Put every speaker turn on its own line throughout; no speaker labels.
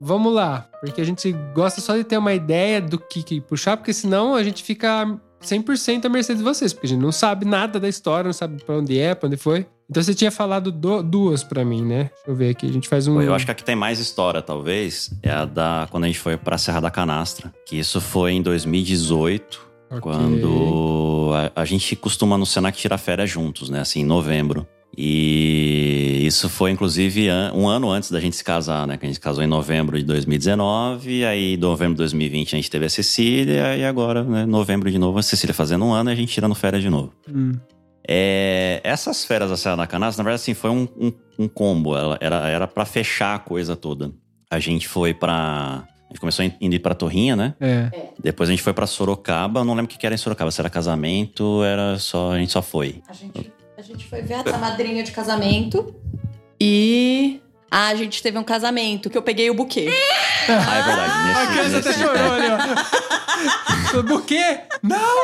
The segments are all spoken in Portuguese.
vamos lá. Porque a gente gosta só de ter uma ideia do que, que puxar, porque senão a gente fica 100% à mercê de vocês, porque a gente não sabe nada da história, não sabe pra onde é, pra onde foi. Então você tinha falado do- duas pra mim, né? Deixa eu ver aqui, a gente faz um.
Eu acho que a que tem mais história, talvez, é a da quando a gente foi pra Serra da Canastra. Que isso foi em 2018,
Ok.
quando a, a gente costuma no Senac tirar férias juntos, né? Assim, em novembro. E isso foi, inclusive, um ano antes da gente se casar, né? Que a gente se casou em novembro de 2019, aí em novembro de 2020 a gente teve a Cecília, e agora, né, novembro de novo, a Cecília fazendo um ano e a gente tirando férias de novo.
Hum.
É, essas férias da Serra da Canastra, na verdade, assim, foi um, um, um combo. Ela, era, era pra fechar a coisa toda. A gente foi pra. A gente começou indo ir pra Torrinha, né?
É.
Depois a gente foi pra Sorocaba. Eu não lembro o que que era em Sorocaba. Se era casamento, era só. A gente só foi.
A gente, a gente foi ver a madrinha de casamento e. Ah, a gente teve um casamento que eu peguei o buquê.
Ah, é verdade.
A
Nesse,
criança até
nesse-
chorou ali, ó. Do quê? Não!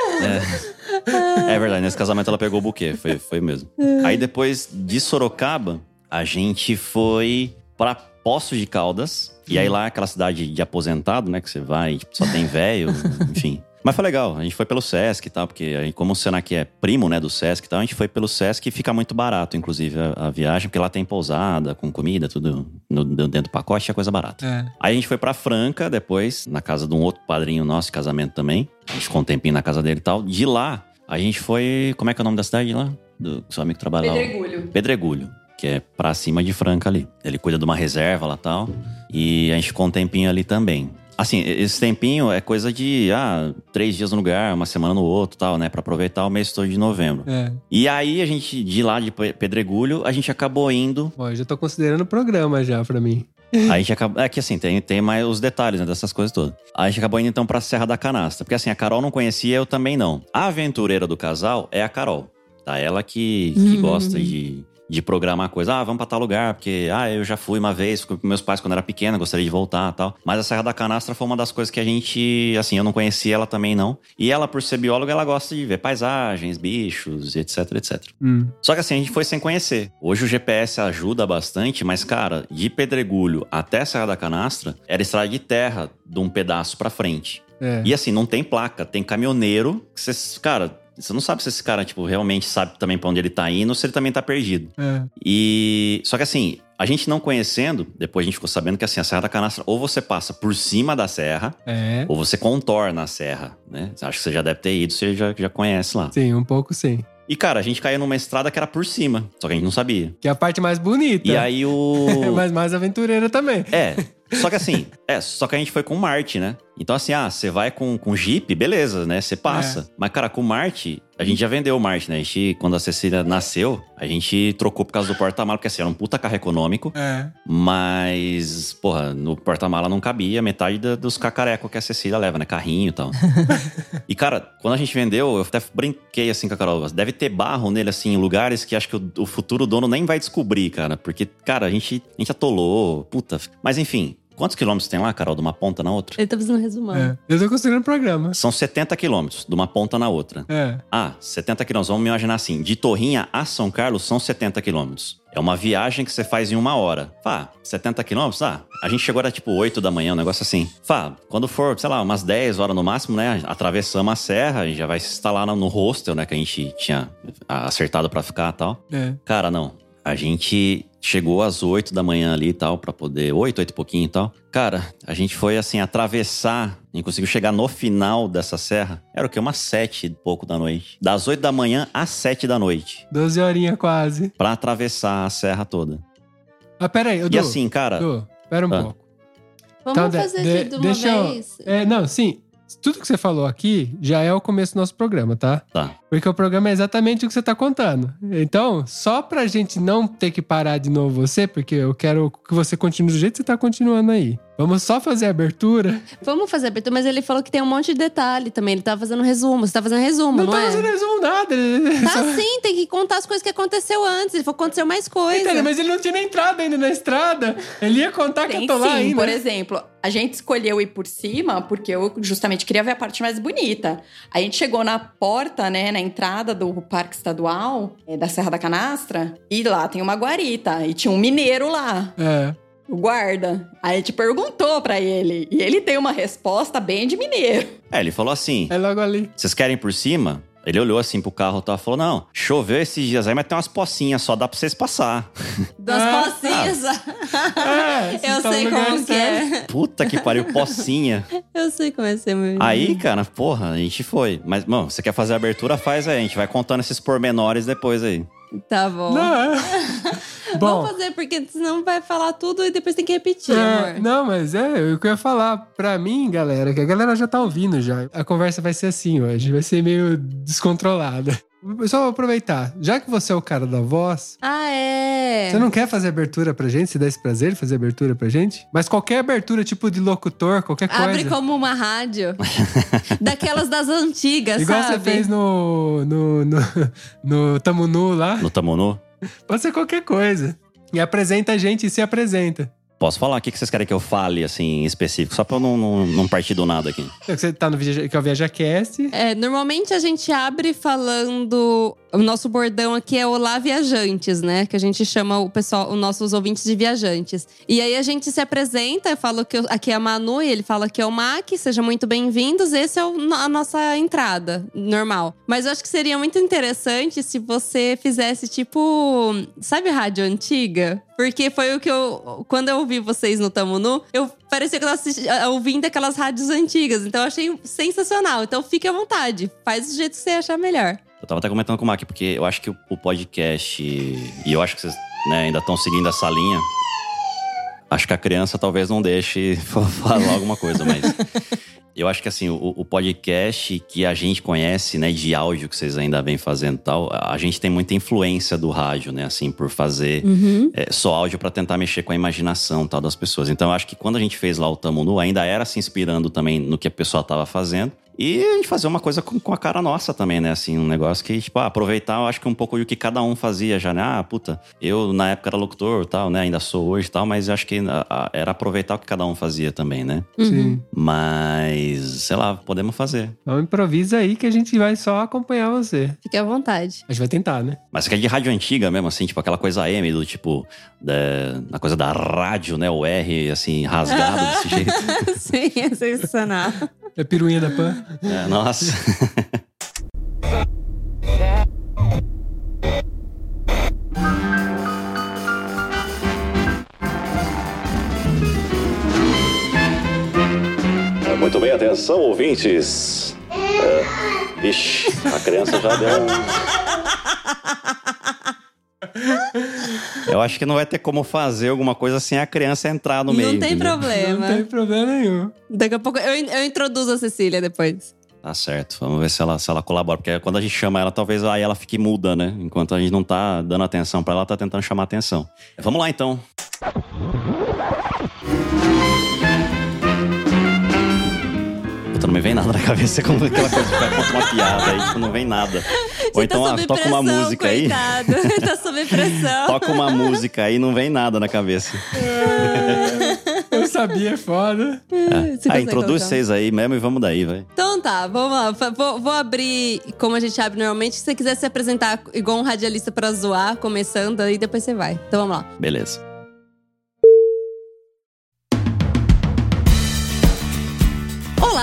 É verdade, nesse casamento ela pegou o buquê, foi, foi mesmo. Aí depois de Sorocaba, a gente foi pra Poços de Caldas. E aí lá, aquela cidade de aposentado, né? Que você vai, tipo, só tem velho, enfim. Mas foi legal, a gente foi pelo Sesc e tal, porque aí, como o Senac é primo, né, do Sesc e tal, a gente foi pelo Sesc e fica muito barato, inclusive, a, a viagem, porque lá tem pousada, com comida, tudo no- dentro do pacote, é coisa barata.
É.
Aí a gente foi pra Franca depois, na casa de um outro padrinho nosso de casamento também. A gente ficou um tempinho na casa dele e tal. De lá, a gente foi. Como é que é o nome da cidade lá? Do seu amigo trabalha lá?
Pedregulho.
Pedregulho, que é pra cima de Franca ali. Ele cuida de uma reserva lá e tal. E a gente ficou um tempinho ali também. Assim, esse tempinho é coisa de, ah, três dias no lugar, uma semana no outro tal, né? Pra aproveitar o mês todo de novembro.
É.
E aí a gente, de lá de Pe- Pedregulho, a gente acabou indo
Bom, eu já tô considerando o programa já pra mim.
a gente acabou. É que assim, tem, tem mais os detalhes né, dessas coisas todas. A gente acabou indo então pra Serra da Canastra. Porque assim, a Carol não conhecia, eu também não. A aventureira do casal é a Carol. Tá? Ela que, que gosta de, de programar coisa. Ah, vamos pra tal lugar, porque ah, eu já fui uma vez, fui com meus pais quando era pequena, gostaria de voltar e tal. Mas a Serra da Canastra foi uma das coisas que a gente, assim, eu não conhecia ela também não. E ela, por ser bióloga, ela gosta de ver paisagens, bichos, etc, etc.
Hum.
Só que assim, a gente foi sem conhecer. Hoje o GPS ajuda bastante, mas, cara, de Pedregulho até Serra da Canastra, era estrada de terra de um pedaço pra frente.
É.
E assim, não tem placa, tem caminhoneiro. que Você, cara, você não sabe se esse cara, tipo, realmente sabe também pra onde ele tá indo ou se ele também tá perdido.
É.
E. Só que assim, a gente não conhecendo, depois a gente ficou sabendo que assim, a Serra da Canastra, ou você passa por cima da serra,
É.
ou você contorna a serra, né? Acho que você já deve ter ido, você já, já conhece lá.
Sim, um pouco sim.
E, cara, a gente caiu numa estrada que era por cima, só que a gente não sabia.
Que é a parte mais bonita.
E aí o.
Mas mais aventureira também.
É. Só que assim, é, só que a gente foi com Marte, né? Então, assim, ah, você vai com, com Jeep, beleza, né? Você passa. Mas, cara, com Marte, a gente já vendeu o Marte, né? A gente, quando a Cecília nasceu, a gente trocou por causa do porta-mala, porque assim, era um puta carro econômico.
É.
Mas, porra, no porta-mala não cabia metade da- dos cacarecos que a Cecília leva, né? Carrinho e tal. e, cara, quando a gente vendeu, eu até brinquei assim com a Carol. Deve ter barro nele, assim, em lugares que acho que o, o futuro dono nem vai descobrir, cara. Porque, cara, a gente, a gente atolou. Puta. Mas enfim, quantos quilômetros tem lá, Carol, de uma ponta na outra?
Ele tá fazendo um resumão.
é. Eu tô considerando o programa.
São 70 quilômetros, de uma ponta na outra.
É.
Ah, 70 quilômetros. Vamos imaginar assim: de Torrinha a São Carlos são 70 quilômetros. É uma viagem que você faz em uma hora. Fá, 70 quilômetros? Ah, a gente chegou era tipo 8 da manhã, um negócio assim. Fá, quando for, sei lá, umas 10 horas no máximo, né? Atravessamos a serra e já vai se instalar no hostel, né? Que a gente tinha acertado pra ficar e tal.
É.
Cara, não. A gente chegou às 8 da manhã ali e tal, pra poder. 8, 8 e pouquinho e tal. Cara, a gente foi assim, atravessar. A gente conseguiu chegar no final dessa serra. Era o quê? Umas 7 e pouco da noite. Das 8 da manhã às 7 da noite.
12 horinhas quase.
Pra atravessar a serra toda.
Ah, pera aí, eu
E assim, cara.
Du, pera um
Ah.
pouco.
Vamos
Então,
fazer
de-
de, de uma
deixa eu-
vez?
É, não, sim. Tudo que você falou aqui já é o começo do nosso programa, tá?
Tá.
Porque o programa é exatamente o que você tá contando. Então, só pra gente não ter que parar de novo você, porque eu quero que você continue do jeito que você tá continuando aí. Vamos só fazer a abertura.
Vamos fazer a abertura, mas ele falou que tem um monte de detalhe também. Ele tá fazendo resumo. Você tá fazendo resumo,
Não,
não,
tá
é?
fazendo resumo nada. ele-
Tá
só-
sim, tem que contar as coisas que aconteceu antes. Ele falou que aconteceu mais coisa.
Entendeu? Mas ele não tinha nem entrado ainda na estrada. Ele ia contar que
Tem
eu tô
sim,
lá ainda.
por exemplo, a gente escolheu ir por cima porque eu justamente queria ver a parte mais bonita. A gente chegou na porta, né, na entrada do Parque Estadual eh, da Serra da Canastra, e lá tem uma guarita, e tinha um mineiro lá.
É.
O guarda. Aí a gente perguntou pra ele. E ele tem uma resposta bem de mineiro.
É, ele falou assim:
É logo ali.
vocês querem ir por cima? Ele olhou assim pro carro e tal, falou: Não, choveu esses dias aí, mas tem umas pocinhas só, dá pra vocês passar.
Das
Ah,
pocinhas.
É, você
Eu
tá
sei como que é.
Puta que pariu, pocinha.
Eu sei como é ser muito.
Aí, cara, porra, a gente foi. Mas, mano, você quer fazer a abertura? Faz aí. A gente vai contando esses pormenores depois aí.
Tá bom.
Não, é. Bom,
Vamos fazer, porque senão vai falar tudo e depois tem que repetir,
É,
amor.
não, mas é, o que eu ia falar pra mim, galera, que a galera já tá ouvindo já. A conversa vai ser assim hoje, vai ser meio descontrolada. Só vou aproveitar, já que você é o cara da voz,
Ah, é.
você não quer fazer abertura pra gente? Se dá esse prazer de fazer abertura pra gente? Mas qualquer abertura, tipo de locutor, qualquer coisa.
Abre como uma rádio. Daquelas das antigas,
Igual
sabe?
você fez no, no, no, no Tamo Nu lá.
No Tamonu.
Pode ser qualquer coisa. E apresenta a gente e se apresenta.
Posso falar? O que que vocês querem que eu fale, assim, em específico? Só pra eu não, não, não partir do nada aqui.
Você tá no Viaja- que é o ViajaCast.
É, normalmente a gente abre falando. O nosso bordão aqui é Olá Viajantes, né? Que a gente chama o pessoal, os nossos ouvintes de viajantes. E aí a gente se apresenta, eu falo que eu- aqui é a Manu e ele fala que é o Mac, sejam muito bem-vindos. Esse é o- a nossa entrada, normal. Mas eu acho que seria muito interessante se você fizesse tipo. Sabe rádio antiga? Porque foi o que eu. Quando eu ouvi vocês no Tamo Nu, eu parecia que eu tava assisti- ouvindo aquelas rádios antigas. Então eu achei sensacional. Então fique à vontade. Faz do jeito que você achar melhor.
Eu tava até comentando com o Mac, porque eu acho que o podcast. E eu acho que vocês né, ainda estão seguindo essa linha. Acho que a criança talvez não deixe falar alguma coisa, mas. Eu acho que assim, o, o podcast que a gente conhece, né, de áudio que vocês ainda vêm fazendo e tal, a gente tem muita influência do rádio, né, assim, por fazer
Uhum.
é, só áudio pra tentar mexer com a imaginação tal das pessoas. Então eu acho que quando a gente fez lá o Tamo Nu, ainda era se inspirando também no que a pessoa tava fazendo. E a gente fazer uma coisa com, com a cara nossa também, né? Assim, um negócio que, tipo, ah, aproveitar, eu acho que um pouco do que cada um fazia já, né? Ah, puta, eu na época era locutor tal, né? Ainda sou hoje tal, mas eu acho que a- a- era aproveitar o que cada um fazia também, né?
Uhum.
Sim.
Mas, sei lá, podemos fazer.
Então improvisa aí que a gente vai só acompanhar você.
Fique à vontade.
A gente vai tentar, né?
Mas que é de rádio antiga mesmo, assim, tipo aquela coisa AM, do tipo, da, da coisa da rádio, né? O R, assim, rasgado desse jeito.
Sim, é sensacional.
É piruinha da Pan.
É, nossa. Muito bem, atenção, ouvintes. É, ixi, a criança já deu um... Eu acho que não vai ter como fazer alguma coisa sem a criança entrar no meio.
não tem
entendeu?
problema.
Não tem problema nenhum.
Daqui a pouco eu, eu introduzo a Cecília depois.
Tá certo. Vamos ver se ela, se ela colabora. Porque quando a gente chama ela, talvez aí ela fique muda, né? Enquanto a gente não tá dando atenção pra ela, ela tá tentando chamar atenção. Vamos lá, então. Puta, não me vem nada na cabeça como aquela coisa que vai contar uma piada aí, tipo, não vem nada. Ou
Você
então,
tá
ah, toca uma música aí.
coitado. tá sob pressão.
Toca uma música aí, não vem nada na cabeça.
Eu sabia, é foda.
Você
Ah,
consegue
introduz
colocar?
vocês aí mesmo e vamos daí, vai.
Então tá, vamos lá. Vou, vou abrir como a gente abre normalmente. Se você quiser se apresentar igual um radialista pra zoar, começando, aí depois você vai. Então vamos lá.
Beleza.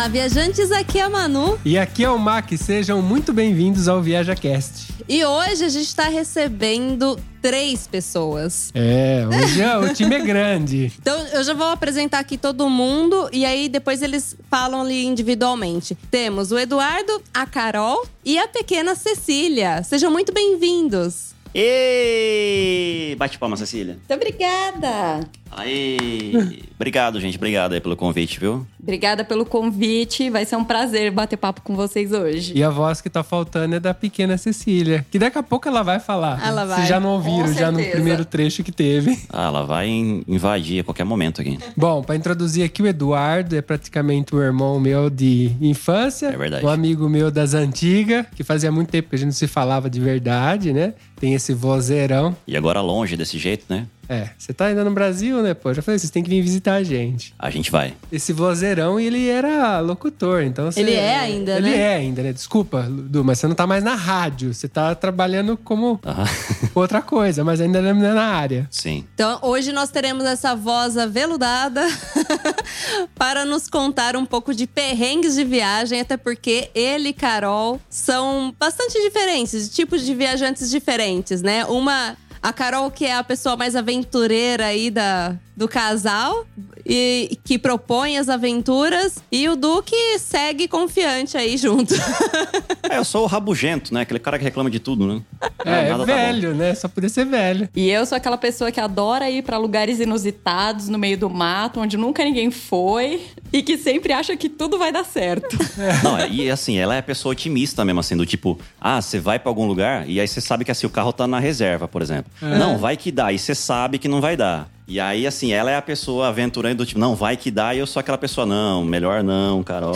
Olá, viajantes, aqui é a Manu.
E aqui é o Mac, sejam muito bem-vindos ao ViajaCast.
E hoje a gente tá recebendo três pessoas.
É, hoje é- o time é grande.
Então eu já vou apresentar aqui todo mundo e aí depois eles falam ali individualmente. Temos o Eduardo, a Carol e a pequena Cecília. Sejam muito bem-vindos.
E bate palma, Cecília.
Muito obrigada.
Aí, obrigado, gente. Obrigado aí pelo convite, viu?
Obrigada pelo convite. Vai ser um prazer bater papo com vocês hoje.
E a voz que tá faltando é da pequena Cecília, que daqui a pouco ela vai falar.
Ela vai.
Vocês já não ouviram, já no primeiro trecho que teve.
Ah, ela vai in- invadir a qualquer momento aqui.
Bom, pra introduzir aqui o Eduardo, é praticamente um irmão meu de infância.
É verdade.
Um amigo meu das antigas, que fazia muito tempo que a gente não se falava de verdade, né? Tem esse vozeirão.
E agora longe desse jeito, né?
É, você tá ainda no Brasil, né, pô? Já falei, vocês têm que vir visitar a gente.
A gente vai.
Esse vozeirão, ele era locutor, então você...
Ele é ainda,
ele
né?
é ainda, né? Desculpa, Du, mas você não tá mais na rádio. Você tá trabalhando como
Aham.
outra coisa, mas ainda não é na área.
Sim.
Então, hoje nós teremos essa voz aveludada para nos contar um pouco de perrengues de viagem, até porque ele e Carol são bastante diferentes, tipos de viajantes diferentes, né? Uma. A Carol, que é a pessoa mais aventureira aí da, do casal e que propõe as aventuras, e o Duque segue confiante aí junto.
É, eu sou o rabugento, né? Aquele cara que reclama de tudo, né?
É, é
nada tá
velho, né? Só podia ser velho.
E eu sou aquela pessoa que adora ir pra lugares inusitados, no meio do mato, onde nunca ninguém foi. E que sempre acha que tudo vai dar certo.
Não, é- e assim, ela é a pessoa otimista mesmo, assim, do tipo, ah, você vai pra algum lugar e aí você sabe que assim, o carro tá na reserva, por exemplo. Não, vai que dá, e você sabe que não vai dar. E aí, assim, ela é a pessoa aventurando do tipo, não, vai que dá, e eu sou aquela pessoa, não, melhor não, Carol.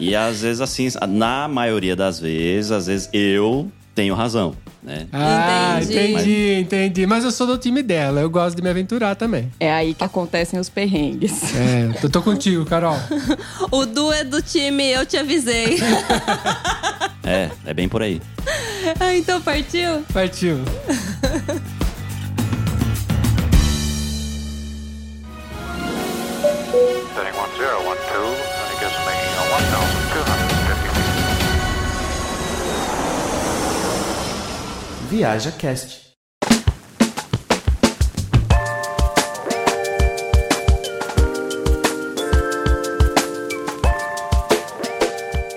E às vezes, assim, na maioria das vezes, às vezes eu tenho razão, né?
Ah,
Entendi.
entendi, entendi. Mas eu sou do time dela, eu gosto de me aventurar também.
É aí que acontecem os perrengues.
É, eu tô contigo, Carol.
o Du é do time Eu Te Avisei.
É, é bem por aí.
ah, então partiu?
Partiu.
Setting 1012, and it gives me 1,250 feet.
Viaja Cast.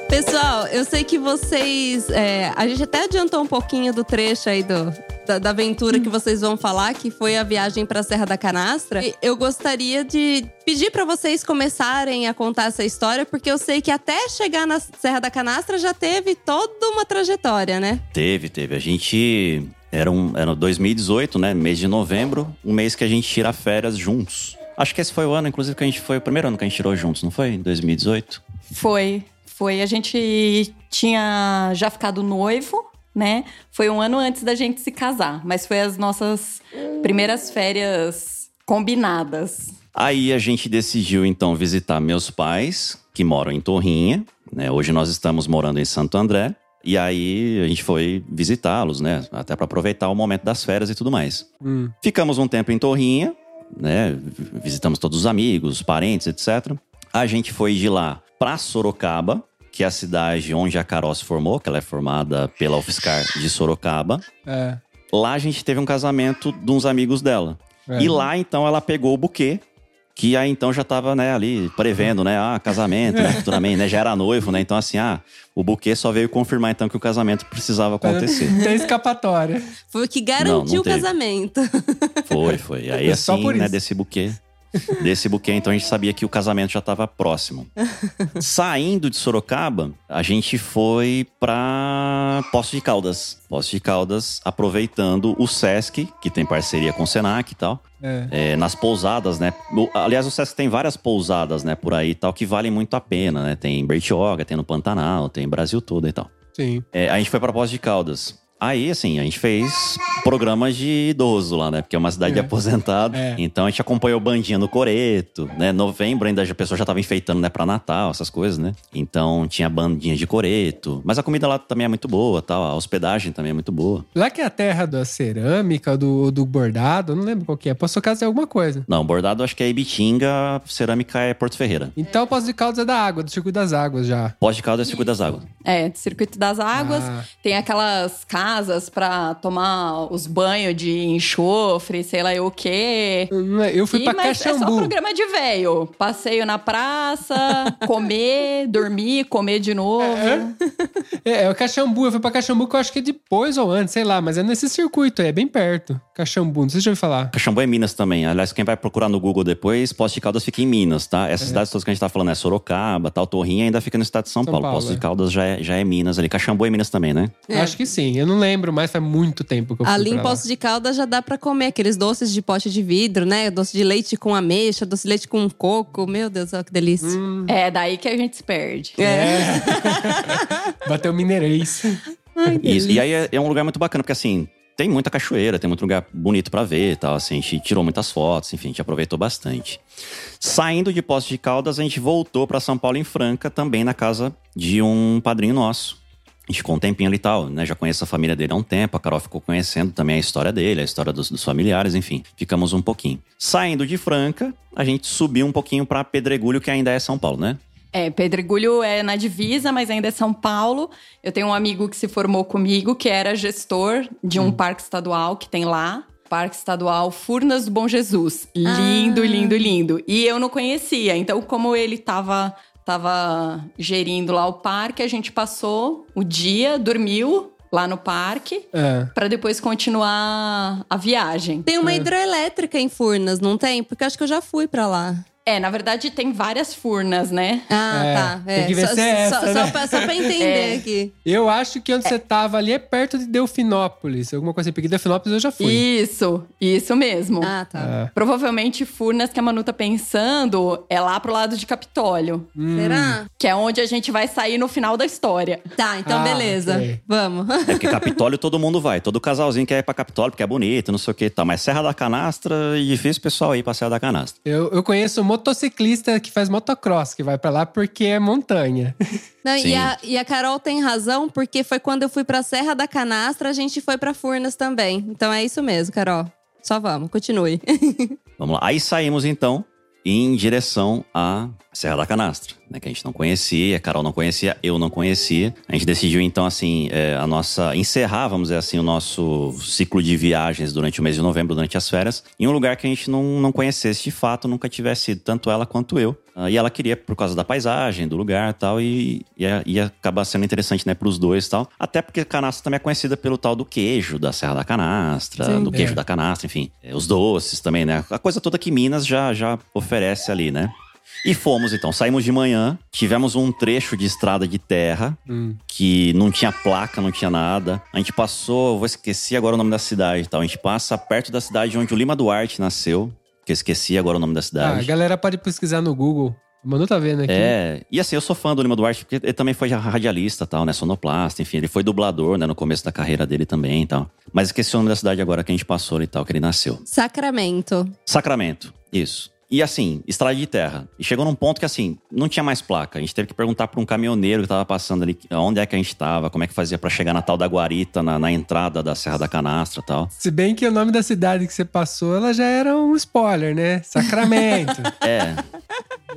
Pessoal, eu sei que vocês. é, a gente até adiantou um pouquinho do trecho aí do, da, da aventura que vocês vão falar, que foi a viagem pra Serra da Canastra. E eu gostaria de pedir pra vocês começarem a contar essa história, porque eu sei que até chegar na Serra da Canastra já teve toda uma trajetória, né?
Teve, teve. A gente. Era, um, era 2018, né? Mês de novembro, um mês que a gente tira férias juntos. Acho que esse foi o ano, inclusive, que a gente foi o primeiro ano que a gente tirou juntos, não foi? Em 2018?
Foi, foi. A gente tinha já ficado noivo, né? Foi um ano antes da gente se casar, mas foi as nossas primeiras férias combinadas.
Aí a gente decidiu, então, visitar meus pais, que moram em Torrinha. Né? Hoje nós estamos morando em Santo André. E aí a gente foi visitá-los, né? Até para aproveitar o momento das férias e tudo mais.
Hum.
Ficamos um tempo em Torrinha, né? Visitamos todos os amigos, parentes, etc. A gente foi de lá para Sorocaba, que é a cidade onde a Carol se formou, que ela é formada pela UFSCar de Sorocaba.
É.
Lá a gente teve um casamento de uns amigos dela.
é.
E lá, então, ela pegou o buquê, que aí então já tava, né, ali prevendo, né, ah, casamento, né, futuramente, né, já era noivo, né, então assim, ah, o buquê só veio confirmar então que o casamento precisava acontecer.
Tem escapatória.
Foi o que
Não,
garantiu
não
o
teve.
casamento.
Foi, foi. Aí
É só
assim,
por
né,
isso.
desse buquê, desse buquê, então a gente sabia que o casamento já tava próximo. Saindo de Sorocaba, a gente foi pra Poço de Caldas. Poço de Caldas, aproveitando o Sesc, que tem parceria com o Senac e tal.
É.
é, nas pousadas, né? O- aliás, o Sesc tem várias pousadas, né, por aí e tal, que valem muito a pena, né? Tem em Bertioga, tem no Pantanal, tem Brasil todo e tal.
Sim.
É, a gente foi pra Poços de Caldas. Aí, assim, a gente fez programas de idoso lá, né? Porque é uma cidade de
É.
aposentado.
É.
Então a gente acompanhou bandinha no Coreto, né? Novembro ainda a pessoa já tava enfeitando, né, pra Natal, essas coisas, né? Então tinha bandinha de Coreto. Mas a comida lá também é muito boa, tal. A hospedagem também é muito boa.
Lá que é a terra da cerâmica, do, do bordado, eu não lembro qual que é. Posso caso é alguma coisa.
Não, bordado acho que é Ibitinga, cerâmica é Porto Ferreira.
Então, Poço de Caldas é da água, do Circuito das Águas já.
Pós de Caldas é Circuito das Águas.
É, Circuito das Águas.
Ah.
Tem aquelas casas pra tomar os banhos de enxofre, sei lá o quê.
Eu fui
E,
pra
mas é só
Caxambu.
programa de velho. Passeio na praça, comer, dormir, comer de novo.
É, é o Caxambu. Eu fui pra Caxambu que eu acho que é depois ou antes, sei lá. Mas é nesse circuito aí, é bem perto. Caxambu, não sei se já ouviu falar.
Caxambu é Minas também. Aliás, quem vai procurar no Google depois, Poço de Caldas fica em Minas, tá?
É.
Essas cidades todas que a gente tá falando é Sorocaba, tal, Torrinha, ainda fica no estado de São,
São
Paulo.
Paulo,
Poço
é.
de Caldas já é, já é Minas ali. Caxambu é Minas também, né?
É.
Acho que sim. Eu não lembro, mas faz muito tempo que eu fui
Ali em. Poço de Caldas já dá pra comer aqueles doces de pote de vidro, né? Doce de leite com ameixa, doce de leite com coco. Meu Deus, olha que delícia.
Hum.
É daí que a gente se perde.
Bateu mineirês.
Isso. E aí é, é um lugar muito bacana, porque assim, tem muita cachoeira, tem muito lugar bonito pra ver e tal. Assim, a gente tirou muitas fotos, enfim, a gente aproveitou bastante. Saindo de Poços de Caldas, a gente voltou pra São Paulo em Franca, também na casa de um padrinho nosso. A gente ficou um tempinho ali e tal, né? Já conheço a família dele há um tempo, a Carol ficou conhecendo também a história dele, a história dos, dos familiares, enfim. Ficamos um pouquinho. Saindo de Franca, a gente subiu um pouquinho pra Pedregulho, que ainda é São Paulo, né?
É, Pedregulho é na divisa, mas ainda é São Paulo. Eu tenho um amigo que se formou comigo, que era gestor de um parque estadual que tem lá. Parque Estadual Furnas do Bom Jesus. Lindo,
Ah.
lindo, lindo. E eu não conhecia. Então, como ele tava, tava gerindo lá o parque, a gente passou o dia, dormiu lá no parque,
É.
pra depois continuar a viagem.
Tem uma hidroelétrica em Furnas, não tem? Porque acho que eu já fui pra lá.
É, na verdade tem várias furnas, né?
Ah,
É,
tá.
tem que ver
só,
se é
só,
essa,
só
né?
pra, só pra entender
É.
aqui.
Eu acho que onde você tava ali é perto de Delfinópolis. Alguma coisa assim, porque Delfinópolis eu já fui.
Isso, isso mesmo.
Ah, tá.
É.
Provavelmente Furnas que a Manu tá pensando é lá pro lado de Capitólio,
Hum.
Será?
que é onde a gente vai sair no final da história.
Tá, então
Ah,
beleza.
ok.
Vamos.
É porque Capitólio todo mundo vai. Todo casalzinho quer ir pra Capitólio porque é bonito, não sei o que e tal. Mas Serra da Canastra, é difícil o pessoal ir pra Serra da Canastra.
Eu, eu conheço um motociclista que faz motocross, que vai pra lá porque é montanha.
Não, e, a, e a Carol tem razão, porque foi quando eu fui pra Serra da Canastra, a gente foi pra Furnas também. Então é isso mesmo, Carol. Só vamos, continue.
Vamos lá. Aí saímos então em direção à Serra da Canastra, né? Que a gente não conhecia, a Carol não conhecia, eu não conhecia. A gente decidiu então, assim, é, a nossa. encerrar, vamos dizer assim, o nosso ciclo de viagens durante o mês de novembro, durante as férias, em um lugar que a gente não, não conhecesse de fato, nunca tivesse ido, tanto ela quanto eu. Ah, e ela queria por causa da paisagem, do lugar e tal, e ia, ia acabar sendo interessante, né, pros dois e tal. Até porque Canastra também é conhecida pelo tal do queijo da Serra da Canastra,
Sim,
do queijo
é.
da canastra, enfim. É, Os doces também, né? A coisa toda que Minas já, já oferece ali, né? E fomos então, saímos de manhã, tivemos um trecho de estrada de terra
Hum.
que não tinha placa, não tinha nada. A gente passou, eu vou esquecer agora o nome da cidade e tal. A gente passa perto da cidade onde o Lima Duarte nasceu, que eu esqueci agora o nome da
Ah, a
cidade.
galera pode pesquisar no Google. O Manu tá vendo aqui.
É, e assim, eu sou fã do Lima Duarte, porque ele também foi radialista tal, né? Sonoplasta, enfim, ele foi dublador, né? No começo da carreira dele também e tal. Mas esqueci o nome da cidade agora que a gente passou e tal, que ele nasceu.
Sacramento.
Sacramento, isso. E assim, estrada de terra. E chegou num ponto que assim, não tinha mais placa. A gente teve que perguntar pra um caminhoneiro que tava passando ali onde é que a gente tava, como é que fazia pra chegar na tal da Guarita, na, na entrada da Serra da Canastra e tal.
Se bem que o nome da cidade que você passou, ela já era um spoiler, né? Sacramento.
É.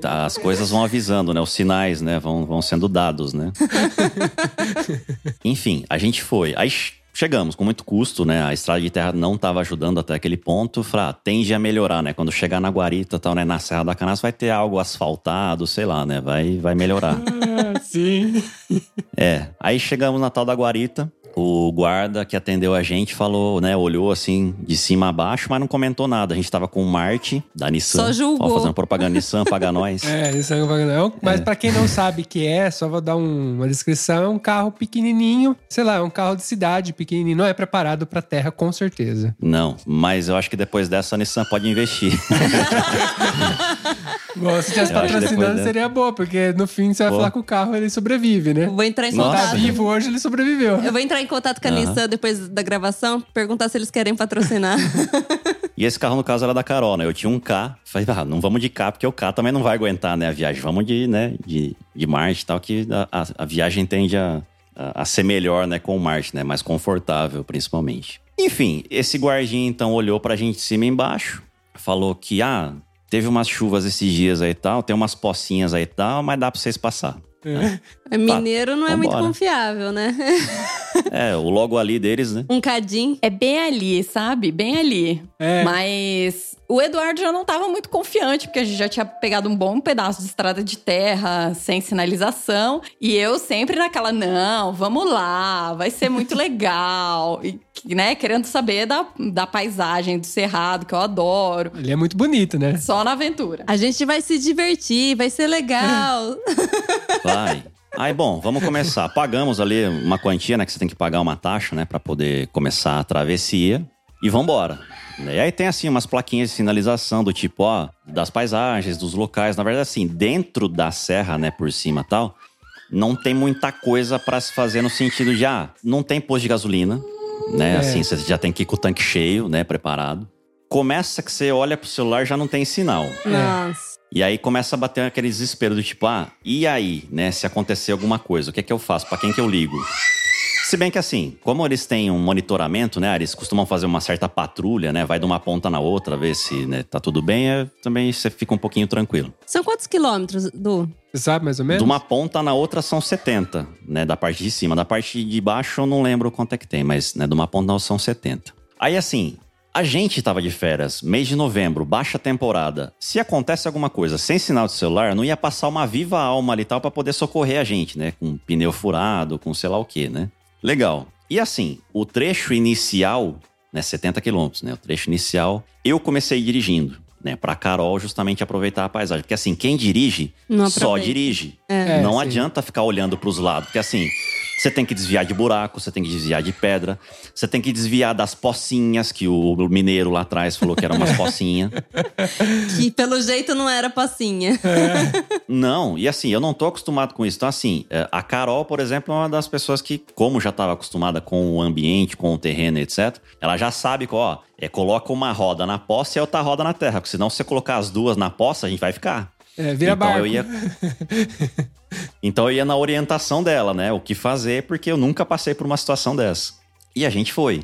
Tá, as coisas vão avisando, né? Os sinais, né? Vão, vão sendo dados, né? Enfim, a gente foi. Aí chegamos com muito custo, né? A estrada de terra não estava ajudando até aquele ponto. Falei, ah, tende a melhorar, né? Quando chegar na Guarita, tal, né? Na Serra da Canastra vai ter algo asfaltado, sei lá, né? Vai, vai melhorar.
Ah, Sim.
É, aí chegamos na tal da guarita. O guarda que atendeu a gente falou, né, olhou assim de cima a baixo, mas não comentou nada. A gente tava com o Marte da Nissan.
Só julgou.
Ó, fazendo propaganda Nissan, paga nós.
É, isso é um não. Mas pra quem não sabe o que é, só vou dar um- uma descrição. É um carro pequenininho, sei lá, é um carro de cidade pequenininho. Não é preparado pra terra, com certeza.
Não, mas eu acho que depois dessa a Nissan pode investir.
Bom, se tivesse patrocinando,
né?
seria boa, porque no fim você vai
Pô.
falar que o carro ele sobrevive, né?
Eu vou entrar em
Nossa.
Tá
contato.
vivo hoje, ele sobreviveu.
Eu vou entrar em contato com a
Aham.
Nissan depois da gravação, perguntar se eles querem patrocinar.
e esse carro, no caso, era da Carol, né? Eu tinha um K. Falei, ah, não vamos de K, porque o K também não vai aguentar, né, a viagem. Vamos de, né, de, de Marte e tal, que a, a- a viagem tende a, a, a ser melhor, né, com o Marte, né? Mais confortável, principalmente. Enfim, esse guardinha, então, olhou pra gente de cima e embaixo. Falou que, ah, teve umas chuvas esses dias aí e tal, tem umas pocinhas aí e tal, mas dá pra vocês passar.
Mineiro não é muito
vambora.
confiável, né?
É, o logo ali deles, né?
Um cadim.
É bem ali, sabe? Bem ali.
É.
Mas o Eduardo já não estava muito confiante, porque a gente já tinha pegado um bom pedaço de estrada de terra sem sinalização. E eu sempre naquela, não, vamos lá, vai ser muito legal. E, né, querendo saber da, da paisagem do Cerrado, que eu adoro.
Ele é muito bonito, né?
Só na aventura.
A gente vai se divertir, vai ser legal.
Vai. Aí, bom, vamos começar. Pagamos ali uma quantia, né? Que você tem que pagar uma taxa, né? Pra poder começar a travessia. E vambora. E aí tem, assim, umas plaquinhas de sinalização do tipo, ó, das paisagens, dos locais. Na verdade, assim, dentro da serra, né, por cima e tal, não tem muita coisa pra se fazer no sentido de, ah, não tem posto de gasolina. né?
É.
Assim, você já tem que ir com o tanque cheio, né? Preparado. Começa que você olha pro celular já não tem sinal.
Nossa.
E aí começa a bater aquele desespero do tipo, ah, e aí, né? Se acontecer alguma coisa, o que é que eu faço? Pra quem que eu ligo? Se bem que assim, como eles têm um monitoramento, né? Eles costumam fazer uma certa patrulha, né? Vai de uma ponta na outra, ver se né, tá tudo bem, é, também você fica um pouquinho tranquilo.
São quantos quilômetros, Du?
Você sabe mais ou menos?
De uma ponta na outra são 70, né? Da parte de cima. Da parte de baixo eu não lembro quanto é que tem, mas né, de uma ponta na outra são 70. Aí assim, a gente tava de férias, mês de novembro, baixa temporada. Se acontece alguma coisa sem sinal de celular, não ia passar uma viva alma ali e tal pra poder socorrer a gente, né? Com pneu furado, com sei lá o que, né? Legal. E assim, o trecho inicial, né? 70 quilômetros, né? O trecho inicial, eu comecei dirigindo. Né, pra Carol justamente aproveitar a paisagem. Porque assim, quem dirige
Não
só dirige.
É,
não
sim.
adianta ficar olhando pros lados, porque assim, você tem que desviar de buraco, você tem que desviar de pedra, você tem que desviar das pocinhas, que o mineiro lá atrás falou que eram umas pocinhas.
Que pelo jeito não era passinha.
Não, e assim, eu não tô acostumado com isso. Então, assim, é, a Carol, por exemplo, é uma das pessoas que, como já estava acostumada com o ambiente, com o terreno, etc., ela já sabe que, ó, é, coloca uma roda na poça e a outra roda na terra. Porque senão, se você colocar as duas na poça, a gente vai ficar.
É, vira
então
barco.
eu ia. então eu ia na orientação dela, né? O que fazer, porque eu nunca passei por uma situação dessa. E a gente foi.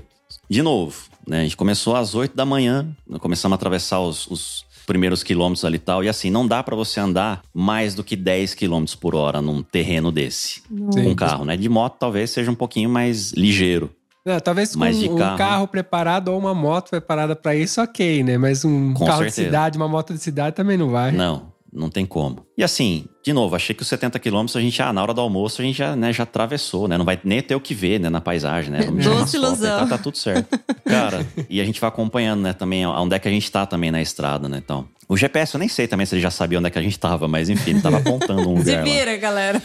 De novo, né? A gente começou às 8 da manhã, começamos a atravessar os, os primeiros quilômetros ali e tal. E assim, não dá pra você andar mais do que 10 quilômetros por hora num terreno desse.
Sim.
Com carro, né? De moto talvez seja um pouquinho mais ligeiro.
Não, talvez com
Mas de
um
carro-
carro. preparado ou uma moto preparada pra isso, ok, né? Mas um
Com
carro de
certeza.
cidade, uma moto de cidade também não vai.
Não, não tem como. E assim, de novo, achei que os 70 quilômetros a gente, ah, na hora do almoço, a gente já, né, já atravessou, né? Não vai nem ter o que ver, né, na paisagem, né? Vamos
Doce
e
ilusão.
tal, tá tudo certo. Cara, e a gente vai acompanhando, né, também, onde é que a gente tá também na estrada, né? Então, o GPS eu nem sei também se ele já sabia onde é que a gente tava, mas enfim, ele tava apontando um
Se
lugar lá.
vira, galera.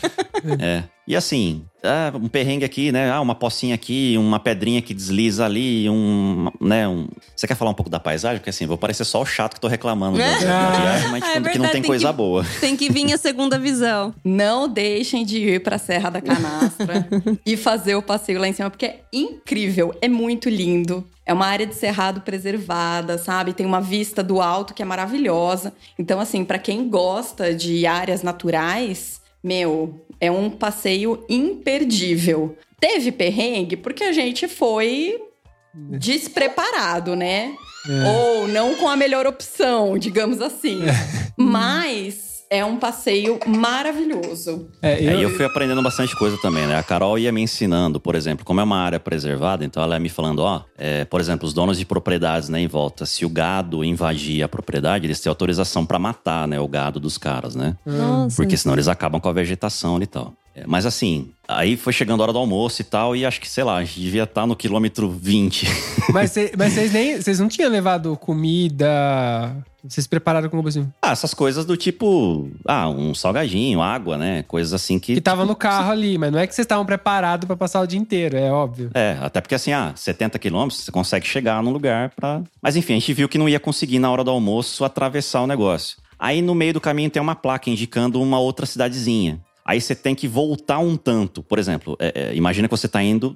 É. E assim, ah, um perrengue aqui, né? Ah, uma pocinha aqui, uma pedrinha que desliza ali, um, né? Um... Você quer falar um pouco da paisagem? Porque assim, vou parecer só o chato que tô reclamando da, da viagem, mas
Ah,
tipo,
é
que não tem
tem
coisa
que-
boa.
Tem que vir a segunda visão.
Não deixem de ir pra Serra da Canastra e fazer o passeio lá em cima, porque é incrível, é muito lindo. É uma área de cerrado preservada, sabe? Tem uma vista do alto que é maravilhosa. Então, assim, pra quem gosta de áreas naturais, meu, é um passeio imperdível. Teve perrengue porque a gente foi despreparado, né? Ou não com a melhor opção, digamos assim. Mas é um passeio maravilhoso.
É,
É,
eu,
e eu fui aprendendo bastante coisa também, né? A Carol ia me ensinando, por exemplo, como é uma área preservada, então ela ia me falando, ó, é, por exemplo, os donos de propriedades, né, em volta, se o gado invadir a propriedade, eles têm autorização pra matar, né, o gado dos caras, né?
Nossa.
Porque senão eles acabam com a vegetação ali e tal. É, mas assim, aí foi chegando a hora do almoço e tal, e acho que, sei lá, a gente devia estar no quilômetro 20.
mas, cê- mas vocês nem. Vocês não tinham levado comida. Vocês prepararam com assim?
ah, essas coisas do tipo, ah, um salgadinho, água, né? Coisas assim que.
Que tava no carro ali, mas não é que vocês estavam preparados pra passar o dia inteiro, é óbvio.
É, até porque assim, ah, 70 quilômetros, você consegue chegar num lugar pra. Mas enfim, a gente viu que não ia conseguir na hora do almoço atravessar o negócio. Aí no meio do caminho tem uma placa indicando uma outra cidadezinha. Aí você tem que voltar um tanto. Por exemplo, é, é, imagina que você tá indo.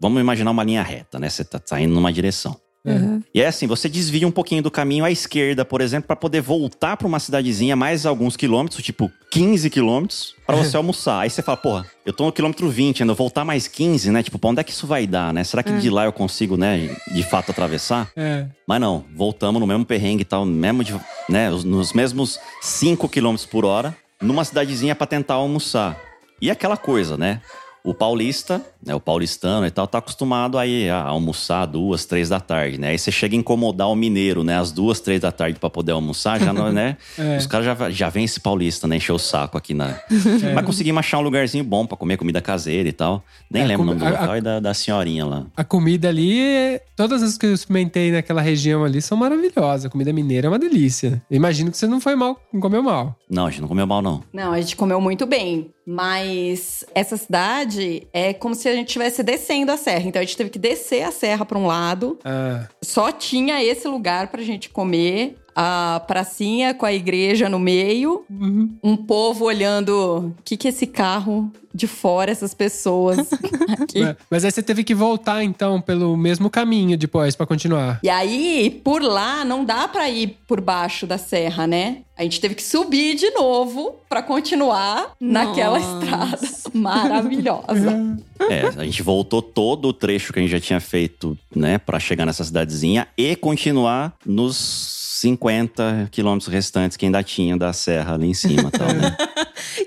Vamos imaginar uma linha reta, né? Você tá, tá indo numa direção.
Uhum.
E é assim, você desvia um pouquinho do caminho à esquerda, por exemplo, pra poder voltar pra uma cidadezinha mais alguns quilômetros, tipo 15 quilômetros, pra você almoçar. Aí você fala, porra, eu tô no quilômetro 20, ainda voltar mais 15, né? Tipo, pra onde é que isso vai dar, né? Será que de lá eu consigo, né, de fato atravessar?
É.
Mas não, voltamos no mesmo perrengue e tal, mesmo de, né, os- nos mesmos 5 km por hora, numa cidadezinha pra tentar almoçar. E aquela coisa, né? O paulista, né, o paulistano e tal, tá acostumado aí a almoçar duas, três da tarde, né? Aí você chega a incomodar o mineiro, né? Às duas, três da tarde pra poder almoçar, já não, né?
É.
Os caras já, já vem esse paulista, né? Encher o saco aqui na... Mas conseguimos achar um lugarzinho bom pra comer comida caseira e tal. Nem
É,
lembro o
com-
nome do
a- a-
local e da, da senhorinha lá.
A comida ali, é- todas as que eu experimentei naquela região ali são maravilhosas. A comida mineira é uma delícia. Eu imagino que você não foi mal, não comeu mal.
Não, a gente não comeu mal, não.
Não, a gente comeu muito bem. Mas essa cidade é como se a gente estivesse descendo a serra. Então a gente teve que descer a serra para um lado.
Ah,
Só tinha esse lugar pra gente comer. A pracinha com a igreja no meio.
uhum.
Um povo olhando. O que, que esse carro de fora essas pessoas aqui.
Mas- aí você teve que voltar, então, pelo mesmo caminho depois pra continuar.
E aí, por lá, não dá pra ir por baixo da serra, né? A gente teve que subir de novo pra continuar naquela
Nossa.
estrada maravilhosa.
É, a gente voltou todo o trecho que a gente já tinha feito, né, Pra chegar nessa cidadezinha e continuar nos 50 quilômetros restantes que ainda tinha da serra ali em cima tal, né?